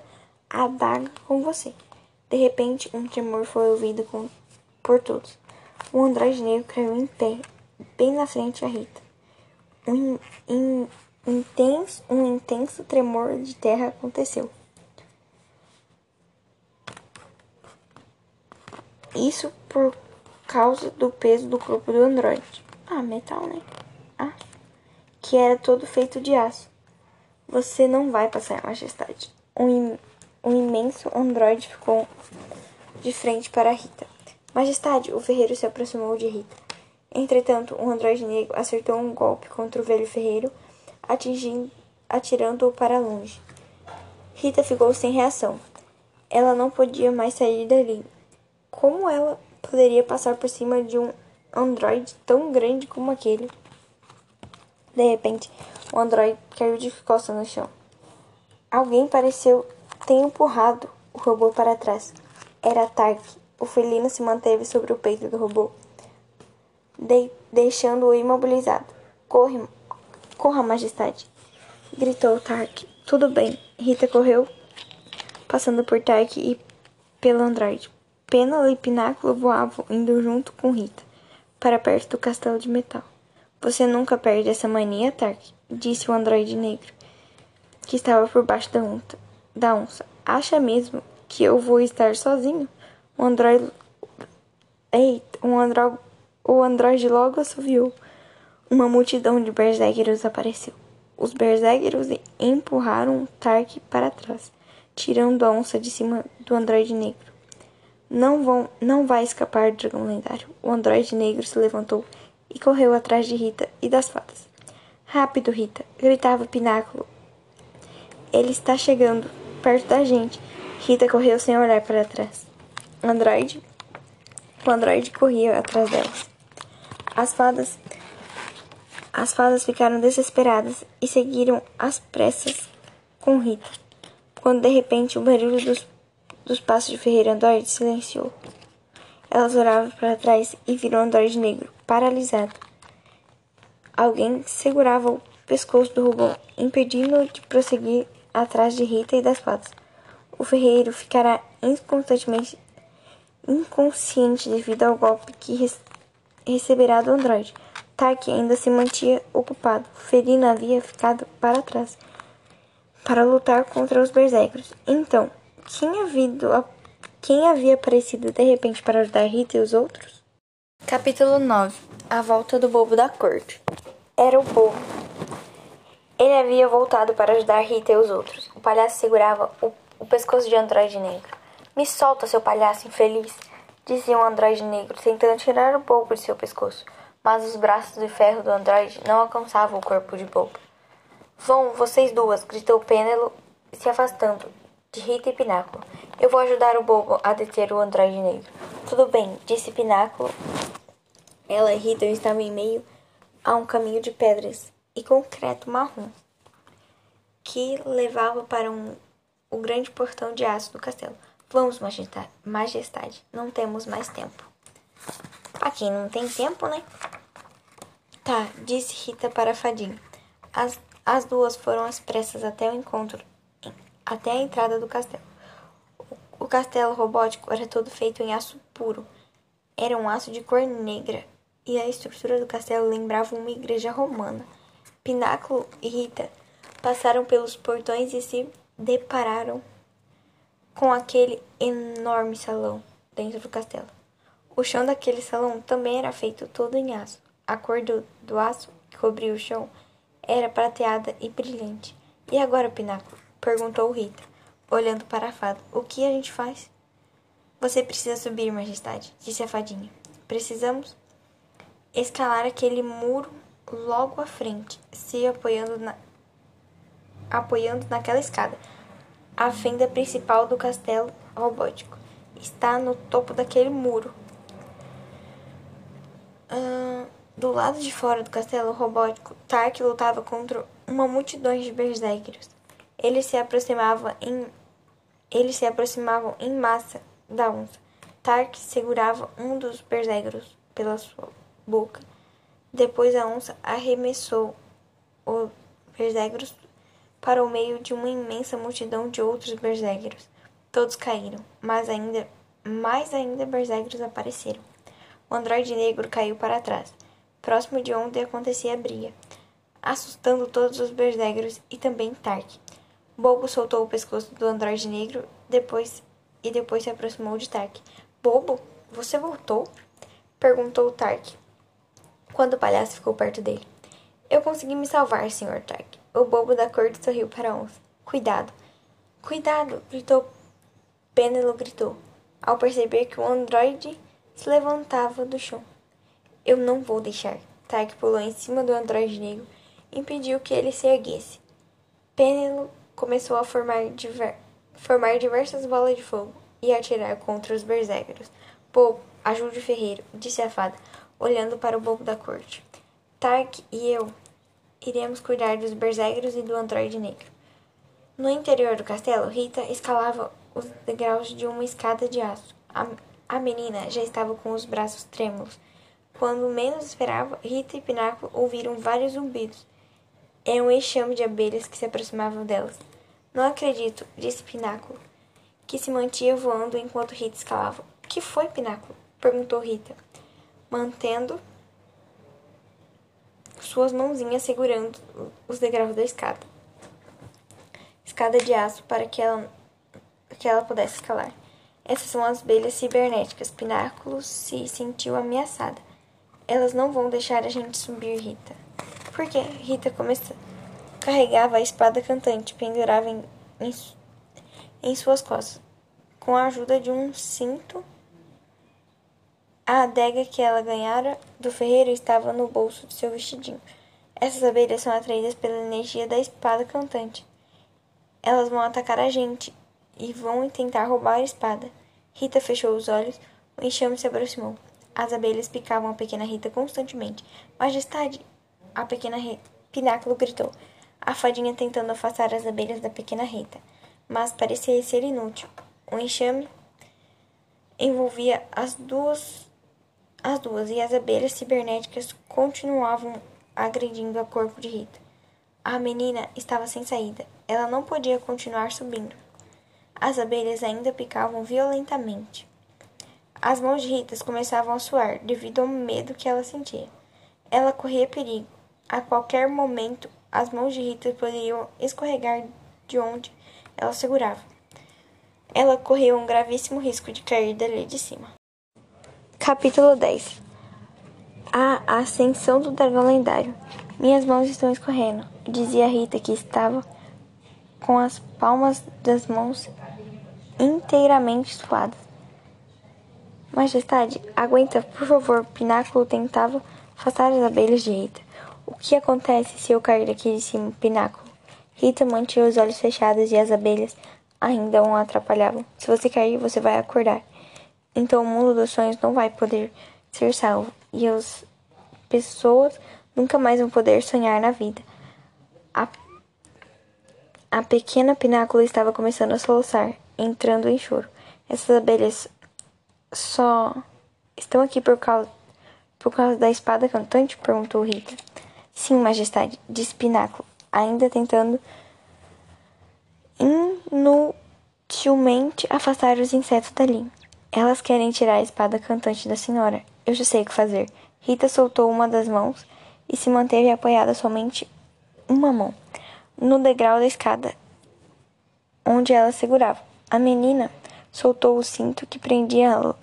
a adaga com você. De repente, um tremor foi ouvido com, por todos. O androide negro caiu em pé, bem na frente da Rita. Um, in, intenso, um intenso tremor de terra aconteceu. Isso por causa do peso do corpo do androide. Ah, metal, né? Ah, que era todo feito de aço. Você não vai passar, majestade. Um um imenso androide ficou de frente para Rita. Majestade, o ferreiro se aproximou de Rita. Entretanto, o androide negro acertou um golpe contra o velho ferreiro, atirando-o para longe. Rita ficou sem reação. Ela não podia mais sair dali. Como ela poderia passar por cima de um androide tão grande como aquele? De repente, o androide caiu de costas no chão. Alguém pareceu tenho empurrado o robô para trás. Era Tark. O felino se manteve sobre o peito do robô, de deixando-o imobilizado. Corre, corra, majestade! gritou Tark. Tudo bem. Rita correu, passando por Tark e pelo androide. Pêndulo e Pináculo voavam, indo junto com Rita, para perto do castelo de metal. Você nunca perde essa mania, Tark, disse o androide negro, que estava por baixo da onça da onça. Acha mesmo que eu vou estar sozinho? Um androide. Eita, um andro... O androide logo assoviou. Uma multidão de berserkers apareceu. Os berserkers empurraram Tark para trás, tirando a onça de cima do androide negro. Não, vão, não vai escapar, dragão lendário. O androide negro se levantou e correu atrás de Rita e das fadas. Rápido, Rita! gritava Pináculo. Ele está chegando, perto da gente. Rita correu sem olhar para trás. Android. O androide corria atrás delas. As fadas. As fadas ficaram desesperadas e seguiram às pressas com Rita. Quando de repente o barulho dos, dos passos de Ferreira Android silenciou. Elas olhavam para trás e viram o androide negro, paralisado. Alguém segurava o pescoço do robô, impedindo-o de prosseguir atrás de Rita e das fadas. O ferreiro ficará inconstantemente inconsciente devido ao golpe que receberá do androide. Taki ainda se mantinha ocupado. Ferina havia ficado para trás para lutar contra os berserkers. Então, quem havia, quem havia aparecido de repente para ajudar Rita e os outros? Capítulo 9 A volta do bobo da corte. Era o bobo. Ele havia voltado para ajudar Rita e os outros. O palhaço segurava o, o pescoço de Androide Negro. Me solta, seu palhaço infeliz, dizia o Androide Negro, tentando tirar o bobo de seu pescoço. Mas os braços de ferro do Androide não alcançavam o corpo de bobo. Vão, vocês duas, gritou Penelo, se afastando de Rita e Pináculo. Eu vou ajudar o bobo a deter o Androide Negro. Tudo bem, disse Pináculo. Ela e Rita estavam em meio a um caminho de pedras e concreto marrom que levava para um, o grande portão de aço do castelo. Vamos, majestade, não temos mais tempo. Aqui não tem tempo, né? Tá, disse Rita para Fadinho. As, as duas foram às pressas até o encontro, até a entrada do castelo. O, o castelo robótico era todo feito em aço puro. Era um aço de cor negra, e a estrutura do castelo lembrava uma igreja romana. Pináculo e Rita passaram pelos portões e se depararam com aquele enorme salão dentro do castelo. O chão daquele salão também era feito todo em aço. A cor do, do aço que cobria o chão era prateada e brilhante. E agora, Pináculo? perguntou Rita, olhando para a fada. O que a gente faz? Você precisa subir, majestade, disse a fadinha. Precisamos escalar aquele muro logo à frente, se apoiando, na, apoiando naquela escada. A fenda principal do castelo robótico está no topo daquele muro. Uh, do lado de fora do castelo robótico, Tark lutava contra uma multidão de berserkers. Eles se aproximavam em eles se aproximavam em massa da onça. Tark segurava um dos berserkers pela sua boca depois a onça arremessou o berserkers para o meio de uma imensa multidão de outros berserkers. Todos caíram, mas ainda mais ainda berserkers apareceram. O androide negro caiu para trás, próximo de onde acontecia a briga, assustando todos os berserkers e também Tark. Bobo soltou o pescoço do androide negro depois e depois se aproximou de Tark. Bobo, você voltou? perguntou Tark quando o palhaço ficou perto dele. Eu consegui me salvar, Sr. Tark. O bobo da corte sorriu para onça. Cuidado! Cuidado! gritou. Penelo gritou, ao perceber que o androide se levantava do chão. Eu não vou deixar. Tark pulou em cima do androide negro e impediu que ele se erguesse. Penelo começou a formar, diver... formar diversas bolas de fogo e atirar contra os berserkers. Bobo, ajude o ferreiro, disse a fada olhando para o bobo da corte. Tark e eu iremos cuidar dos berserkers e do androide negro. No interior do castelo, Rita escalava os degraus de uma escada de aço. A, a menina já estava com os braços trêmulos. Quando menos esperava, Rita e Pináculo ouviram vários zumbidos. Era um enxame de abelhas que se aproximavam delas. Não acredito, disse Pináculo, que se mantinha voando enquanto Rita escalava. Que foi, Pináculo? perguntou Rita mantendo suas mãozinhas segurando os degraus da escada. Escada de aço para que ela, que ela pudesse escalar. Essas são as abelhas cibernéticas. Pináculo se sentiu ameaçada. Elas não vão deixar a gente subir, Rita. Por quê? Rita começou. Carregava a espada cantante, pendurava em, em, em suas costas. Com a ajuda de um cinto, a adega que ela ganhara do ferreiro estava no bolso de seu vestidinho. Essas abelhas são atraídas pela energia da espada cantante. Elas vão atacar a gente e vão tentar roubar a espada. Rita fechou os olhos. O enxame se aproximou. As abelhas picavam a pequena Rita constantemente. Majestade! A pequena Re... Pináculo gritou. A fadinha tentando afastar as abelhas da pequena Rita. Mas parecia ser inútil. O enxame envolvia as duas, as duas e as abelhas cibernéticas continuavam agredindo o corpo de Rita. A menina estava sem saída. Ela não podia continuar subindo. As abelhas ainda picavam violentamente. As mãos de Rita começavam a suar devido ao medo que ela sentia. Ela corria perigo. A qualquer momento, as mãos de Rita poderiam escorregar de onde ela segurava. Ela corria um gravíssimo risco de cair dali de cima. Capítulo 10 A ascensão do dragão lendário. Minhas mãos estão escorrendo, dizia Rita, que estava com as palmas das mãos inteiramente suadas. Majestade, aguenta, por favor. Pináculo tentava afastar as abelhas de Rita. O que acontece se eu cair aqui de cima, Pináculo? Rita mantinha os olhos fechados e as abelhas ainda o atrapalhavam. Se você cair, você vai acordar. Então o mundo dos sonhos não vai poder ser salvo. E as pessoas nunca mais vão poder sonhar na vida. A, a pequena pinácula estava começando a soluçar, entrando em choro. Essas abelhas só estão aqui por causa, por causa da espada cantante? perguntou Rita. Sim, majestade, disse Pináculo, ainda tentando inutilmente afastar os insetos dali. Elas querem tirar a espada cantante da senhora. Eu já sei o que fazer. Rita soltou uma das mãos e se manteve apoiada somente uma mão no degrau da escada onde ela segurava. A menina soltou o cinto que prendia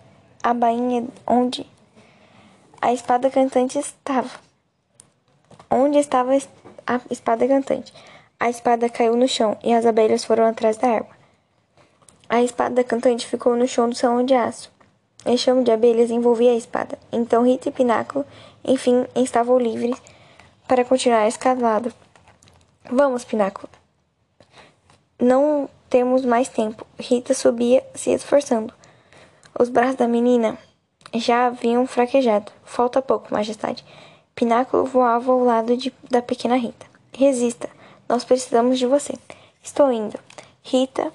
a bainha onde a espada cantante estava. Onde estava a espada cantante? A espada caiu no chão e as abelhas foram atrás da arma. A espada cantante ficou no chão do salão de aço. Chão de abelhas envolvia a espada. Então Rita e Pináculo, enfim, estavam livres para continuar escalado. Vamos, Pináculo. Não temos mais tempo. Rita subia, se esforçando. Os braços da menina já haviam fraquejado. Falta pouco, majestade. Pináculo voava ao lado de, da pequena Rita. Resista. Nós precisamos de você. Estou indo. Rita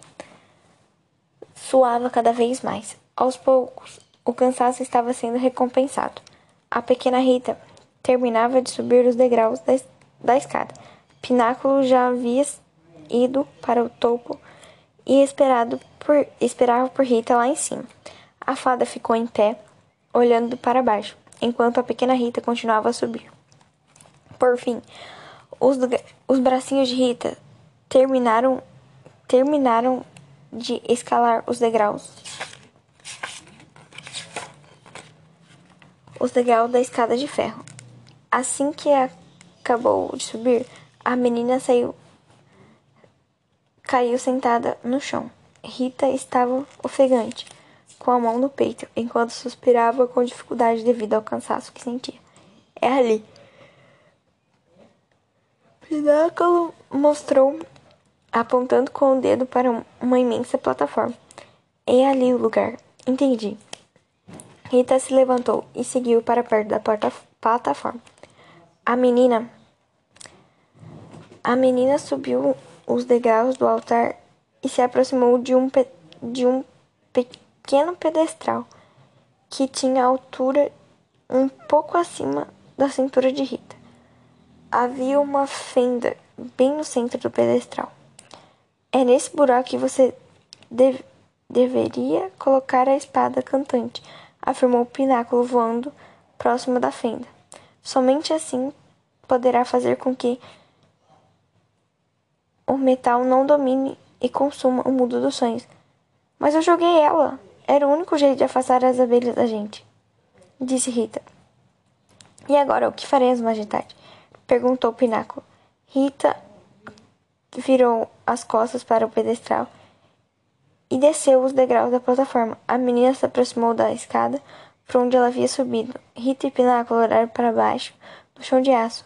suava cada vez mais. Aos poucos, o cansaço estava sendo recompensado. A pequena Rita terminava de subir os degraus da, da escada. Pináculo já havia ido para o topo e esperado por, esperava por Rita lá em cima. A fada ficou em pé, olhando para baixo, enquanto a pequena Rita continuava a subir. Por fim, os, os bracinhos de Rita terminaram terminaram de escalar os degraus. Os degraus da escada de ferro. Assim que acabou de subir, a menina saiu caiu sentada no chão. Rita estava ofegante, com a mão no peito, enquanto suspirava com dificuldade devido ao cansaço que sentia. É ali. Pináculo mostrou apontando com o dedo para uma imensa plataforma. É ali o lugar. Entendi. Rita se levantou e seguiu para perto da plataforma. A menina. A menina subiu os degraus do altar e se aproximou de um, de um pequeno pedestral que tinha altura um pouco acima da cintura de Rita. Havia uma fenda bem no centro do pedestral. É nesse buraco que você deve, deveria colocar a espada cantante, afirmou o pináculo voando próximo da fenda. Somente assim poderá fazer com que o metal não domine e consuma o mundo dos sonhos. Mas eu joguei ela. Era o único jeito de afastar as abelhas da gente, disse Rita. E agora, o que faremos, majestade? Perguntou o Pináculo. Rita virou as costas para o pedestral e desceu os degraus da plataforma. A menina se aproximou da escada por onde ela havia subido. Rita e Pináculo olharam para baixo, no chão de aço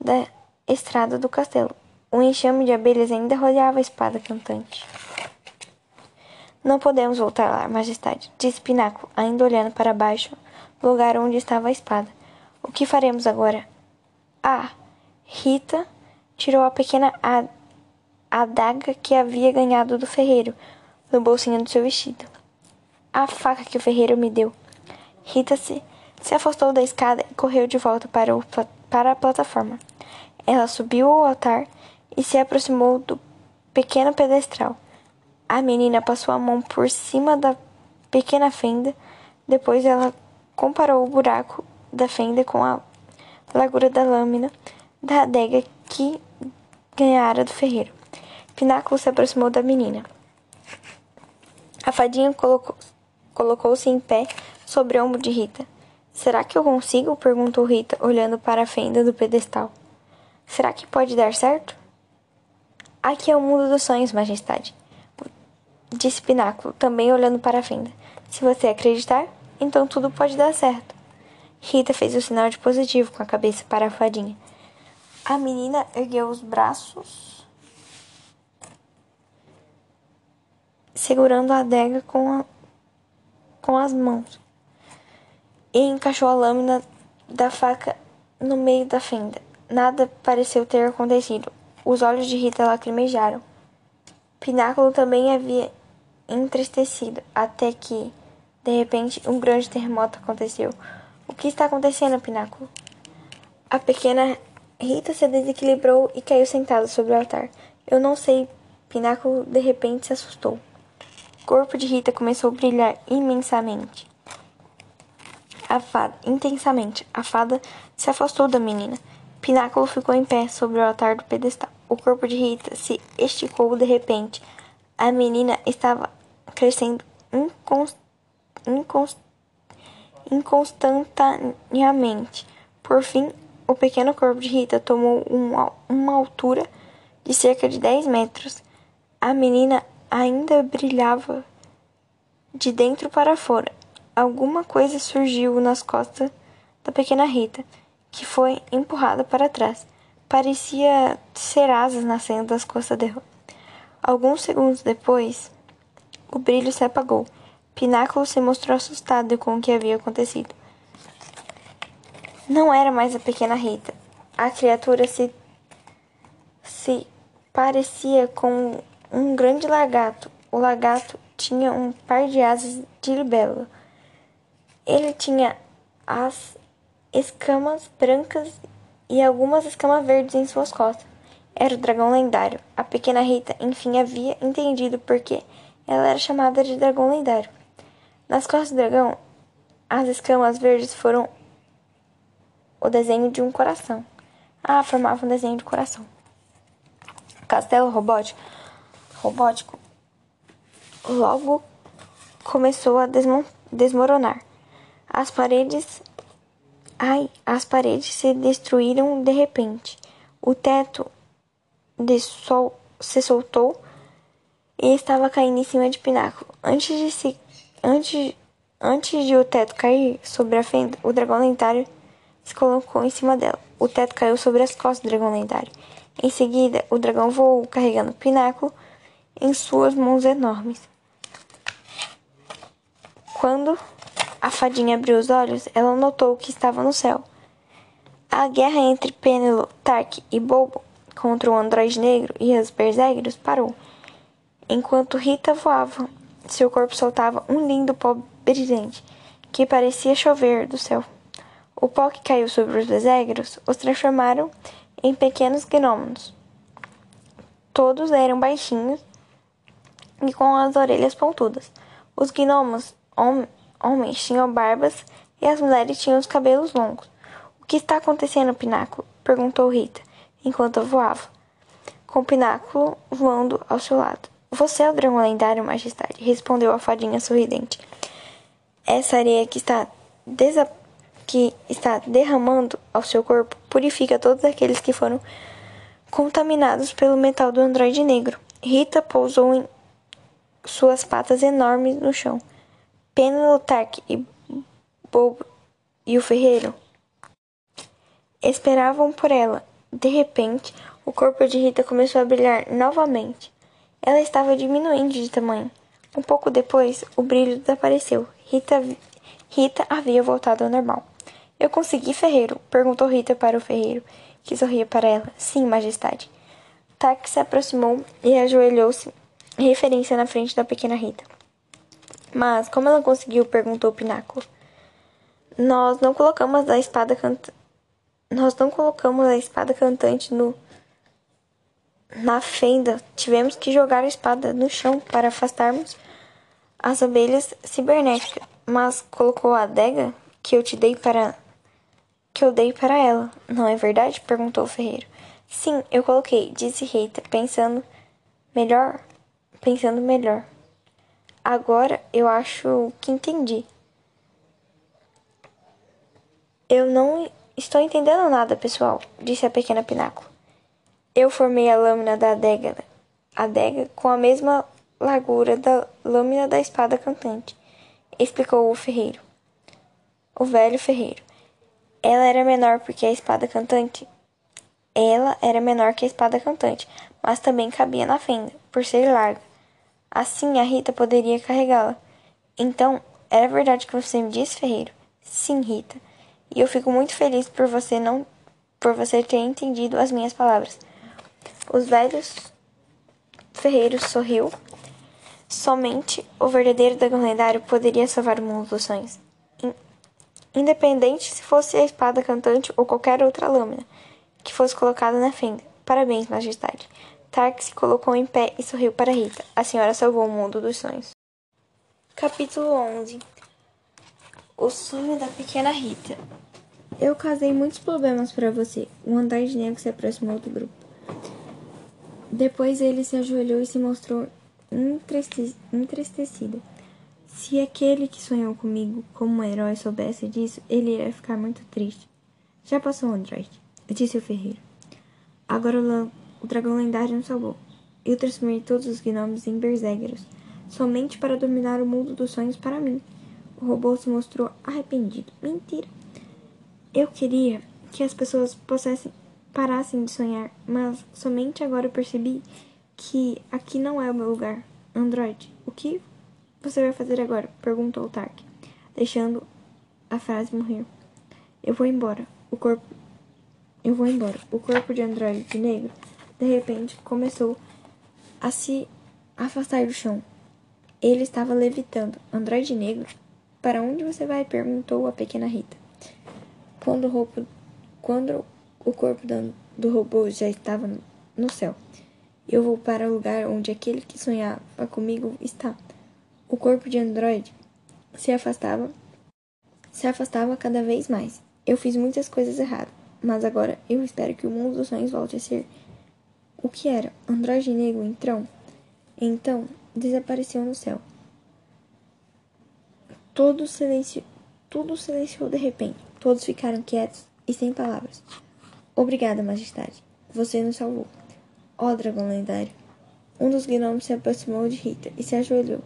da estrada do castelo. Um enxame de abelhas ainda rodeava a espada cantante. Não podemos voltar lá, majestade, disse Pináculo, ainda olhando para baixo, lugar onde estava a espada. O que faremos agora? Ah! Rita tirou a pequena adaga que havia ganhado do ferreiro no bolsinho do seu vestido. A faca que o ferreiro me deu. Rita se, se afastou da escada e correu de volta para, o, para a plataforma. Ela subiu ao altar e se aproximou do pequeno pedestral. A menina passou a mão por cima da pequena fenda, depois ela comparou o buraco da fenda com a largura da lâmina da adega que ganhara do ferreiro. Pináculo se aproximou da menina. A fadinha colocou-se colocou em pé sobre o ombro de Rita. Será que eu consigo? perguntou Rita, olhando para a fenda do pedestal. Será que pode dar certo? Aqui é o mundo dos sonhos, majestade, disse Pináculo, também olhando para a fenda. Se você acreditar, então tudo pode dar certo. Rita fez o sinal de positivo com a cabeça para a fadinha. A menina ergueu os braços, segurando a adega com, a, com as mãos, e encaixou a lâmina da faca no meio da fenda. Nada pareceu ter acontecido. Os olhos de Rita lacrimejaram. Pináculo também havia entristecido, até que, de repente, um grande terremoto aconteceu. O que está acontecendo, Pináculo? A pequena Rita se desequilibrou e caiu sentada sobre o altar. Eu não sei. Pináculo de repente se assustou. O corpo de Rita começou a brilhar imensamente. A fada, intensamente, a fada se afastou da menina. Pináculo ficou em pé sobre o altar do pedestal. O corpo de Rita se esticou de repente. A menina estava crescendo inconst... Inconst... inconstantaneamente. Por fim, o pequeno corpo de Rita tomou uma, uma altura de cerca de dez metros. A menina ainda brilhava de dentro para fora. Alguma coisa surgiu nas costas da pequena Rita, que foi empurrada para trás. Parecia ser asas nascendo das costas dela. Alguns segundos depois, o brilho se apagou. Pináculo se mostrou assustado com o que havia acontecido. Não era mais a pequena Rita. A criatura se, se parecia com um grande lagarto. O lagarto tinha um par de asas de libélula. Ele tinha as escamas brancas e algumas escamas verdes em suas costas. Era o dragão lendário. A pequena Rita, enfim, havia entendido por que ela era chamada de dragão lendário. Nas costas do dragão, as escamas verdes foram o desenho de um coração. Ah, formava um desenho de coração. castelo robótico, robótico logo começou a desmoronar. As paredes. Ai, as paredes se destruíram de repente. O teto sol se soltou e estava caindo em cima de Pináculo. Antes de se antes antes de o teto cair sobre a fenda, o dragão lendário se colocou em cima dela. O teto caiu sobre as costas do dragão lendário. Em seguida, o dragão voou carregando o pináculo em suas mãos enormes. Quando a fadinha abriu os olhos, ela notou que estava no céu. A guerra entre Penelo, Tark e Bobo contra o androide negro e os berserkers parou. Enquanto Rita voava, seu corpo soltava um lindo pó brilhante que parecia chover do céu. O pó que caiu sobre os desegros os transformaram em pequenos gnomos. Todos eram baixinhos e com as orelhas pontudas. Os gnomos hom homens tinham barbas e as mulheres tinham os cabelos longos. O que está acontecendo, Pináculo? perguntou Rita, enquanto voava, com o Pináculo voando ao seu lado. Você é o dragão lendário, majestade, respondeu a fadinha sorridente. Essa areia que está que está derramando ao seu corpo purifica todos aqueles que foram contaminados pelo metal do androide negro. Rita pousou em suas patas enormes no chão. Pena Tark e Bobo e o ferreiro esperavam por ela. De repente, o corpo de Rita começou a brilhar novamente. Ela estava diminuindo de tamanho. Um pouco depois, o brilho desapareceu. Rita, Rita havia voltado ao normal. Eu consegui, ferreiro? perguntou Rita para o ferreiro, que sorria para ela. Sim, majestade. Tac se aproximou e ajoelhou-se, referência na frente da pequena Rita. Mas como ela conseguiu? perguntou o Pináculo. Nós não colocamos a espada cantante. Nós não colocamos a espada cantante no na fenda. Tivemos que jogar a espada no chão para afastarmos as abelhas cibernéticas. Mas colocou a adega que eu te dei para que eu dei para ela. Não é verdade? perguntou o ferreiro. Sim, eu coloquei, disse Rita, pensando melhor, pensando melhor. Agora eu acho que entendi. Eu não estou entendendo nada, pessoal, disse a pequena Pináculo. Eu formei a lâmina da adega, adega com a mesma largura da lâmina da espada cantante, explicou o ferreiro. O velho ferreiro. Ela era menor porque a espada cantante. Ela era menor que a espada cantante, mas também cabia na fenda, por ser larga. Assim a Rita poderia carregá-la. Então, era verdade que você me disse, ferreiro? Sim, Rita. E eu fico muito feliz por você não por você ter entendido as minhas palavras. Os velhos ferreiros sorriu. Somente o verdadeiro dragão lendário poderia salvar o mundo dos sonhos. Independente se fosse a espada cantante ou qualquer outra lâmina que fosse colocada na fenda. Parabéns, majestade. Tark se colocou em pé e sorriu para Rita. A senhora salvou o mundo dos sonhos. Capítulo 11 O sonho da pequena Rita. Eu causei muitos problemas para você. O andar de negro se aproximou do grupo. Depois ele se ajoelhou e se mostrou entristecido. Se aquele que sonhou comigo como um herói soubesse disso, ele iria ficar muito triste. Já passou, Android, disse o ferreiro. Agora o, o dragão lendário nos salvou. Eu transformei todos os gnomos em berserkers, somente para dominar o mundo dos sonhos para mim. O robô se mostrou arrependido. Mentira. Eu queria que as pessoas possessem parassem de sonhar, mas somente agora percebi que aqui não é o meu lugar. Android, o que você vai fazer agora? perguntou Tark, deixando a frase morrer. Eu vou embora. O corpo. Eu vou embora. O corpo de Android negro, de repente, começou a se afastar do chão. Ele estava levitando. Android negro? Para onde você vai? perguntou a pequena Rita. Quando o, roupa, quando o corpo do robô já estava no céu. Eu vou para o lugar onde aquele que sonhava comigo está. O corpo de Android se afastava, se afastava cada vez mais. Eu fiz muitas coisas erradas, mas agora eu espero que o mundo dos sonhos volte a ser o que era. Android negro, então, então desapareceu no céu. Todo silencio, tudo silenciou de repente. Todos ficaram quietos e sem palavras. Obrigada, Majestade. Você nos salvou. Ó oh, dragão lendário. Um dos gnomos se aproximou de Rita e se ajoelhou.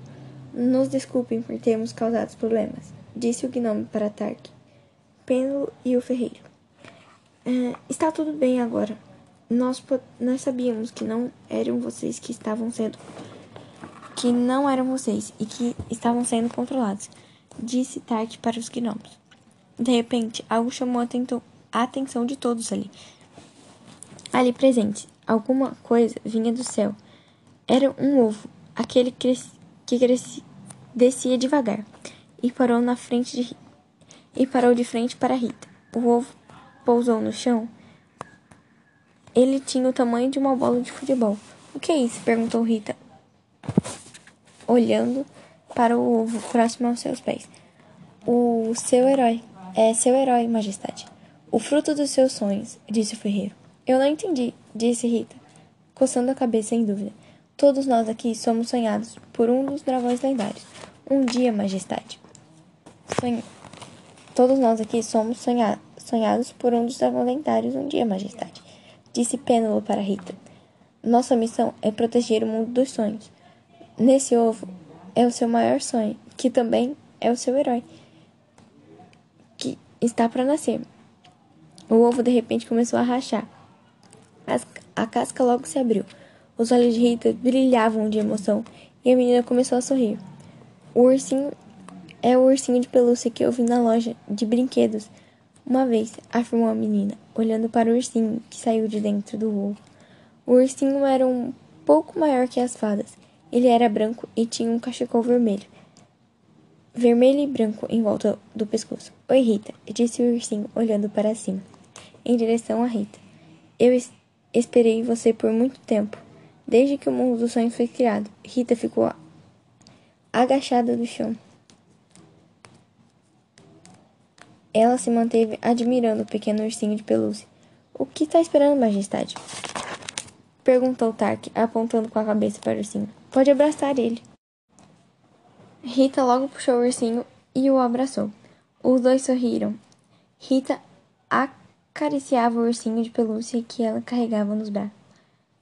Nos desculpem por termos causado problemas, disse o gnome para Tark, Pêndulo e o ferreiro. É, está tudo bem agora. Nós, nós sabíamos que não eram vocês que estavam sendo. que não eram vocês e que estavam sendo controlados, disse Tark para os gnomos. De repente, algo chamou a atenção de todos ali. Ali presente, alguma coisa vinha do céu. Era um ovo, aquele que crescia, descia devagar e parou na frente de e parou de frente para Rita. O ovo pousou no chão. Ele tinha o tamanho de uma bola de futebol. O que é isso? perguntou Rita, olhando para o ovo próximo aos seus pés. O seu herói. É seu herói, majestade. O fruto dos seus sonhos, disse o ferreiro. Eu não entendi, disse Rita, coçando a cabeça em dúvida. Todos nós aqui somos sonhados por um dos dragões lendários. Um dia, majestade. Todos nós aqui somos sonha sonhados por um dos aventários um dia, Majestade, disse Pêndulo para Rita. Nossa missão é proteger o mundo dos sonhos. Nesse ovo é o seu maior sonho, que também é o seu herói, que está para nascer. O ovo de repente começou a rachar. As, a casca logo se abriu. Os olhos de Rita brilhavam de emoção e a menina começou a sorrir. O ursinho é o ursinho de pelúcia que eu vi na loja de brinquedos. Uma vez, afirmou a menina, olhando para o ursinho que saiu de dentro do ovo. O ursinho era um pouco maior que as fadas. Ele era branco e tinha um cachecol vermelho. Vermelho e branco em volta do pescoço. Oi, Rita, disse o ursinho, olhando para cima em direção a Rita. Eu es esperei você por muito tempo. Desde que o mundo dos sonhos foi criado, Rita ficou agachada do chão. Ela se manteve admirando o pequeno ursinho de pelúcia. O que está esperando, Majestade? Perguntou Tark, apontando com a cabeça para o ursinho. Pode abraçar ele. Rita logo puxou o ursinho e o abraçou. Os dois sorriram. Rita acariciava o ursinho de pelúcia que ela carregava nos, bra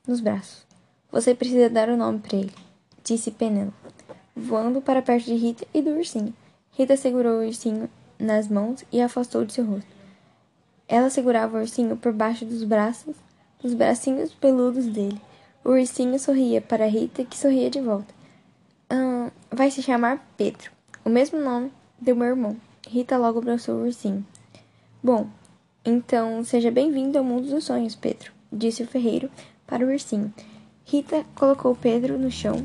nos braços. Você precisa dar o um nome para ele, disse Penélope, voando para perto de Rita e do ursinho. Rita segurou o ursinho nas mãos e afastou de seu rosto. Ela segurava o ursinho por baixo dos braços, dos bracinhos peludos dele. O ursinho sorria para Rita, que sorria de volta. Vai se chamar Pedro, o mesmo nome do meu irmão. Rita logo abraçou o ursinho. Bom, então, seja bem-vindo ao mundo dos sonhos, Pedro, disse o ferreiro para o ursinho. Rita colocou Pedro no chão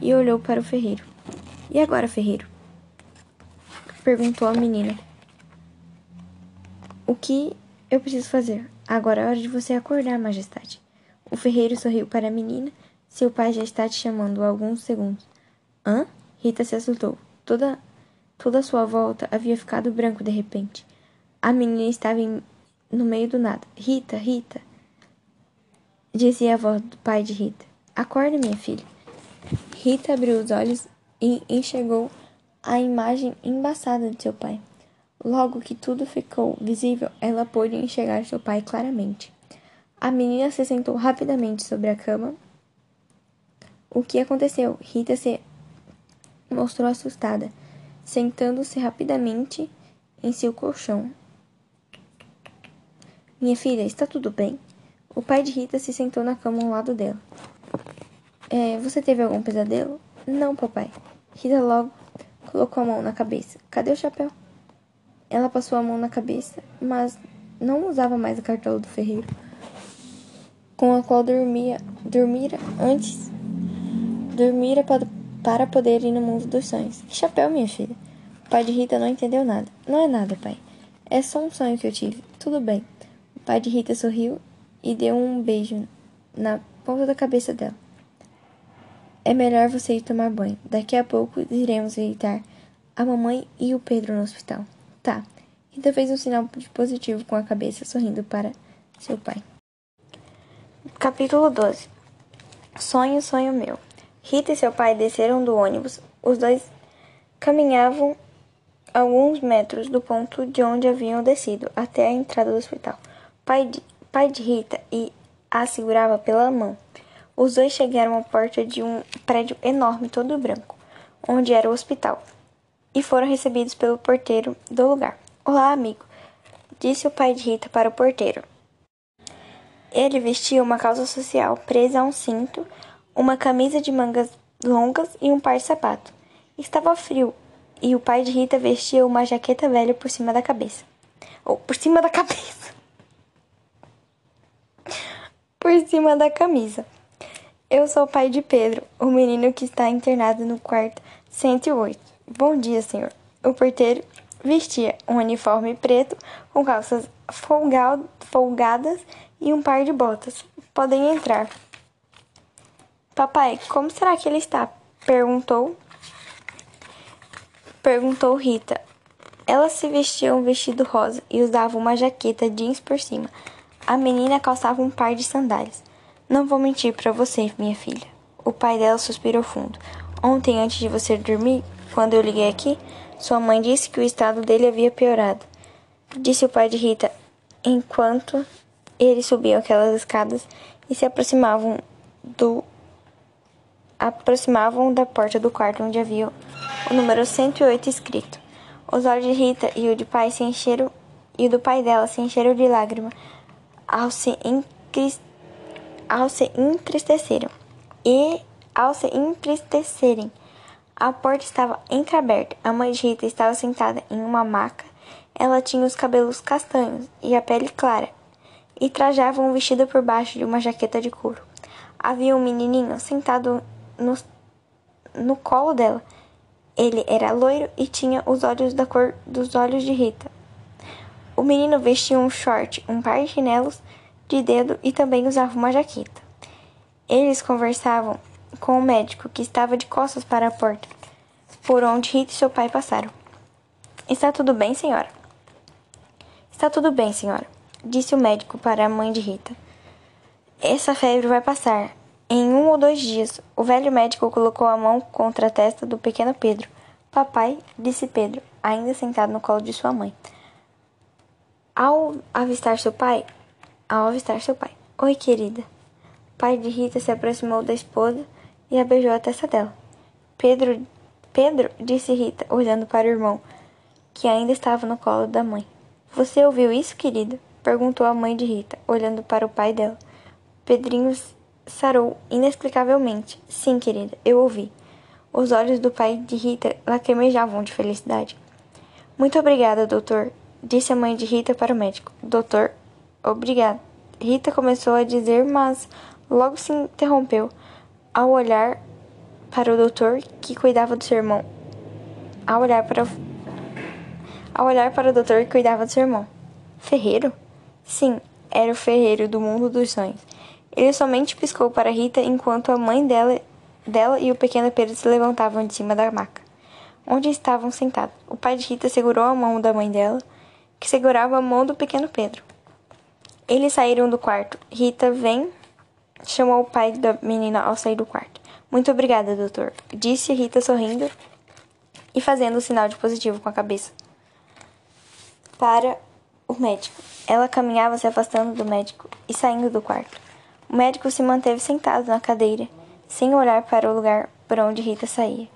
e olhou para o ferreiro. E agora, ferreiro? Perguntou a menina. O que eu preciso fazer? Agora é hora de você acordar, majestade. O ferreiro sorriu para a menina. Seu pai já está te chamando há alguns segundos. Hã? Rita se assustou. Toda, toda a sua volta havia ficado branco de repente. A menina estava em no meio do nada. Rita, Rita, dizia a voz do pai de Rita. Acorda, minha filha. Rita abriu os olhos e enxergou a imagem embaçada de seu pai. Logo que tudo ficou visível, ela pôde enxergar seu pai claramente. A menina se sentou rapidamente sobre a cama. O que aconteceu? Rita se mostrou assustada, sentando-se rapidamente em seu colchão. Minha filha, está tudo bem? O pai de Rita se sentou na cama ao lado dela. É, você teve algum pesadelo? Não, papai. Rita logo colocou a mão na cabeça. Cadê o chapéu? Ela passou a mão na cabeça, mas não usava mais a cartola do ferreiro, com a qual dormia, dormira antes, dormira para, para poder ir no mundo dos sonhos. Que chapéu, minha filha? O pai de Rita não entendeu nada. Não é nada, pai. É só um sonho que eu tive. Tudo bem. O pai de Rita sorriu e deu um beijo na ponta da cabeça dela. É melhor você ir tomar banho. Daqui a pouco iremos visitar a mamãe e o Pedro no hospital. Tá. Rita fez um sinal de positivo com a cabeça, sorrindo para seu pai. Capítulo 12 Sonho, sonho meu. Rita e seu pai desceram do ônibus. Os dois caminhavam alguns metros do ponto de onde haviam descido até a entrada do hospital pai de, pai de Rita e a segurava pela mão. Os dois chegaram à porta de um prédio enorme, todo branco, onde era o hospital, e foram recebidos pelo porteiro do lugar. Olá, amigo, disse o pai de Rita para o porteiro. Ele vestia uma calça social presa a um cinto, uma camisa de mangas longas e um par de sapatos. Estava frio e o pai de Rita vestia uma jaqueta velha por cima da cabeça. Ou por cima da cabeça *laughs* por cima da camisa. Eu sou o pai de Pedro, o menino que está internado no quarto 108. Bom dia, senhor. O porteiro vestia um uniforme preto com calças folgadas e um par de botas. Podem entrar. Papai, como será que ele está? Perguntou. Perguntou Rita. Ela se vestia um vestido rosa e usava uma jaqueta jeans por cima. A menina calçava um par de sandálias. Não vou mentir para você, minha filha. O pai dela suspirou fundo. Ontem, antes de você dormir, quando eu liguei aqui, sua mãe disse que o estado dele havia piorado. disse o pai de Rita, enquanto eles subiam aquelas escadas e se aproximavam do aproximavam da porta do quarto onde havia o número 108 escrito. Os olhos de Rita e o de pai se encheram e o do pai dela se encheram de lágrimas ao se, ao se entristeceram. E ao se entristecerem, a porta estava entreaberta. A mãe de Rita estava sentada em uma maca. Ela tinha os cabelos castanhos e a pele clara, e trajava um vestido por baixo de uma jaqueta de couro. Havia um menininho sentado no, no colo dela. Ele era loiro e tinha os olhos da cor dos olhos de Rita. O menino vestia um short, um par de chinelos de dedo e também usava uma jaqueta. Eles conversavam com o médico que estava de costas para a porta, por onde Rita e seu pai passaram. Está tudo bem, senhora? Está tudo bem, senhora, disse o médico para a mãe de Rita. Essa febre vai passar. Em um ou dois dias, o velho médico colocou a mão contra a testa do pequeno Pedro. Papai, disse Pedro, ainda sentado no colo de sua mãe. Ao avistar seu pai, ao avistar seu pai. Oi, querida. O pai de Rita se aproximou da esposa e a beijou a testa dela. Pedro, Pedro, disse Rita, olhando para o irmão, que ainda estava no colo da mãe. Você ouviu isso, querida? perguntou a mãe de Rita, olhando para o pai dela. Pedrinho sarou inexplicavelmente. Sim, querida, eu ouvi. Os olhos do pai de Rita lacrimejavam de felicidade. Muito obrigada, doutor, disse a mãe de Rita para o médico. Doutor, obrigada. Rita começou a dizer, mas logo se interrompeu ao olhar para o doutor que cuidava do seu irmão. Ao olhar para o... ao olhar para o doutor que cuidava do seu irmão. Ferreiro? Sim, era o ferreiro do mundo dos sonhos. Ele somente piscou para Rita enquanto a mãe dela, dela e o pequeno Pedro se levantavam de cima da maca, onde estavam sentados. O pai de Rita segurou a mão da mãe dela, que segurava a mão do pequeno Pedro. Eles saíram do quarto. Rita vem, chamou o pai da menina ao sair do quarto. Muito obrigada, doutor, disse Rita sorrindo e fazendo o sinal de positivo com a cabeça. Para o médico. Ela caminhava se afastando do médico e saindo do quarto. O médico se manteve sentado na cadeira, sem olhar para o lugar por onde Rita saía.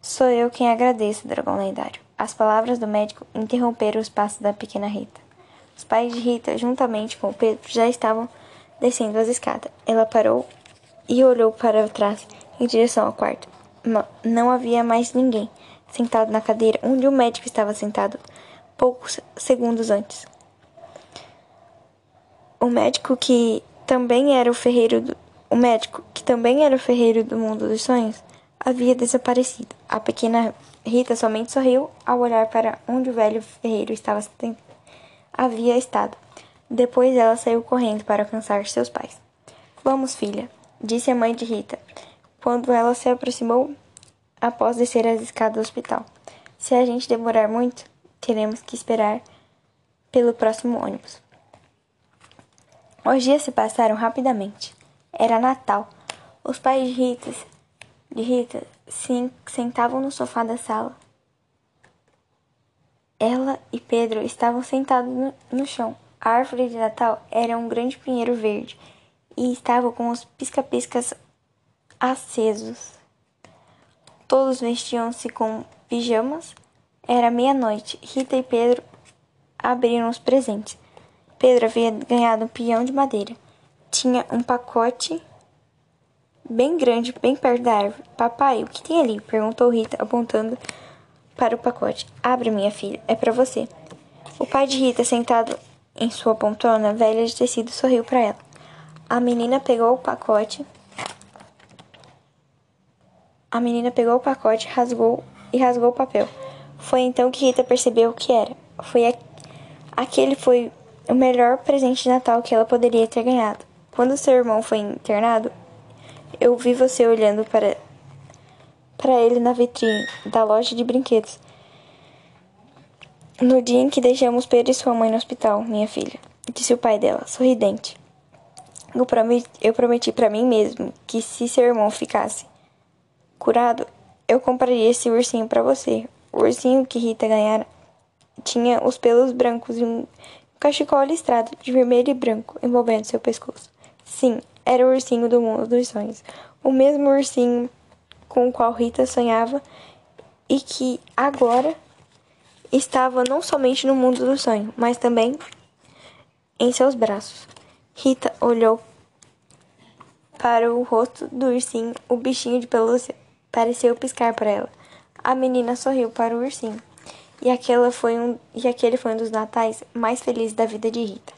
Sou eu quem agradeço, dragão lendário. As palavras do médico interromperam os passos da pequena Rita. Os pais de Rita, juntamente com Pedro, já estavam descendo as escadas. Ela parou e olhou para trás, em direção ao quarto. Não havia mais ninguém sentado na cadeira onde o médico estava sentado poucos segundos antes. O médico que também era o ferreiro do, o médico, que também era o ferreiro do mundo dos sonhos, havia desaparecido. A pequena Rita somente sorriu ao olhar para onde o velho ferreiro estava havia estado. Depois ela saiu correndo para alcançar seus pais. Vamos, filha, disse a mãe de Rita, quando ela se aproximou após descer as escadas do hospital. Se a gente demorar muito, teremos que esperar pelo próximo ônibus. Os dias se passaram rapidamente. Era Natal. Os pais de Rita, de Rita se sentavam no sofá da sala. Ela e Pedro estavam sentados no, no chão. A árvore de Natal era um grande pinheiro verde e estava com os pisca-piscas acesos. Todos vestiam-se com pijamas. Era meia-noite. Rita e Pedro abriram os presentes. Pedro havia ganhado um peão de madeira. Tinha um pacote bem grande, bem perto da árvore. Papai, o que tem ali? perguntou Rita, apontando para o pacote. Abre, minha filha, é para você. O pai de Rita, sentado em sua poltrona velha de tecido, sorriu para ela. A menina pegou o pacote. A menina pegou o pacote, rasgou e rasgou o papel. Foi então que Rita percebeu o que era. Foi a... aquele foi o melhor presente de Natal que ela poderia ter ganhado. Quando seu irmão foi internado, eu vi você olhando para para ele na vitrine da loja de brinquedos. No dia em que deixamos Pedro e sua mãe no hospital, minha filha, disse o pai dela, sorridente. Eu prometi, eu prometi para mim mesmo que se seu irmão ficasse curado, eu compraria esse ursinho para você. O ursinho que Rita ganhara tinha os pelos brancos e um cachecol listrado de vermelho e branco envolvendo seu pescoço. Sim, era o ursinho do mundo dos sonhos. O mesmo ursinho com o qual Rita sonhava e que agora estava não somente no mundo do sonho, mas também em seus braços. Rita olhou para o rosto do ursinho. O bichinho de pelúcia pareceu piscar para ela. A menina sorriu para o ursinho. E, aquela foi um, e aquele foi um dos natais mais felizes da vida de Rita.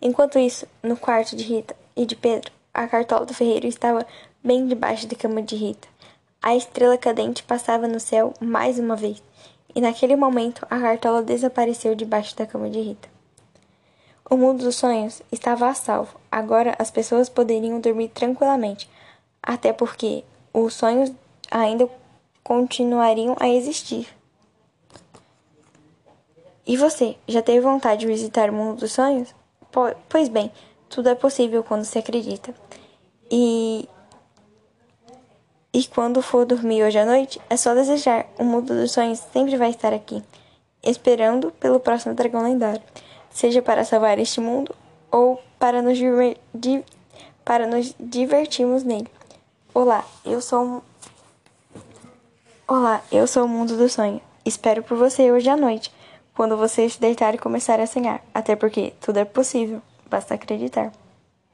Enquanto isso, no quarto de Rita e de Pedro, a cartola do ferreiro estava bem debaixo da cama de Rita. A estrela cadente passava no céu mais uma vez, e naquele momento a cartola desapareceu debaixo da cama de Rita. O mundo dos sonhos estava a salvo. Agora as pessoas poderiam dormir tranquilamente, até porque os sonhos ainda continuariam a existir. E você, já teve vontade de visitar o mundo dos sonhos? Pois bem, tudo é possível quando se acredita. E e quando for dormir hoje à noite, é só desejar. O mundo dos sonhos sempre vai estar aqui, esperando pelo próximo dragão lendário, seja para salvar este mundo ou para nos, para nos divertirmos nele. Olá, eu sou Olá, eu sou o mundo do sonho. Espero por você hoje à noite quando você se deitar e começar a sonhar, até porque tudo é possível, basta acreditar.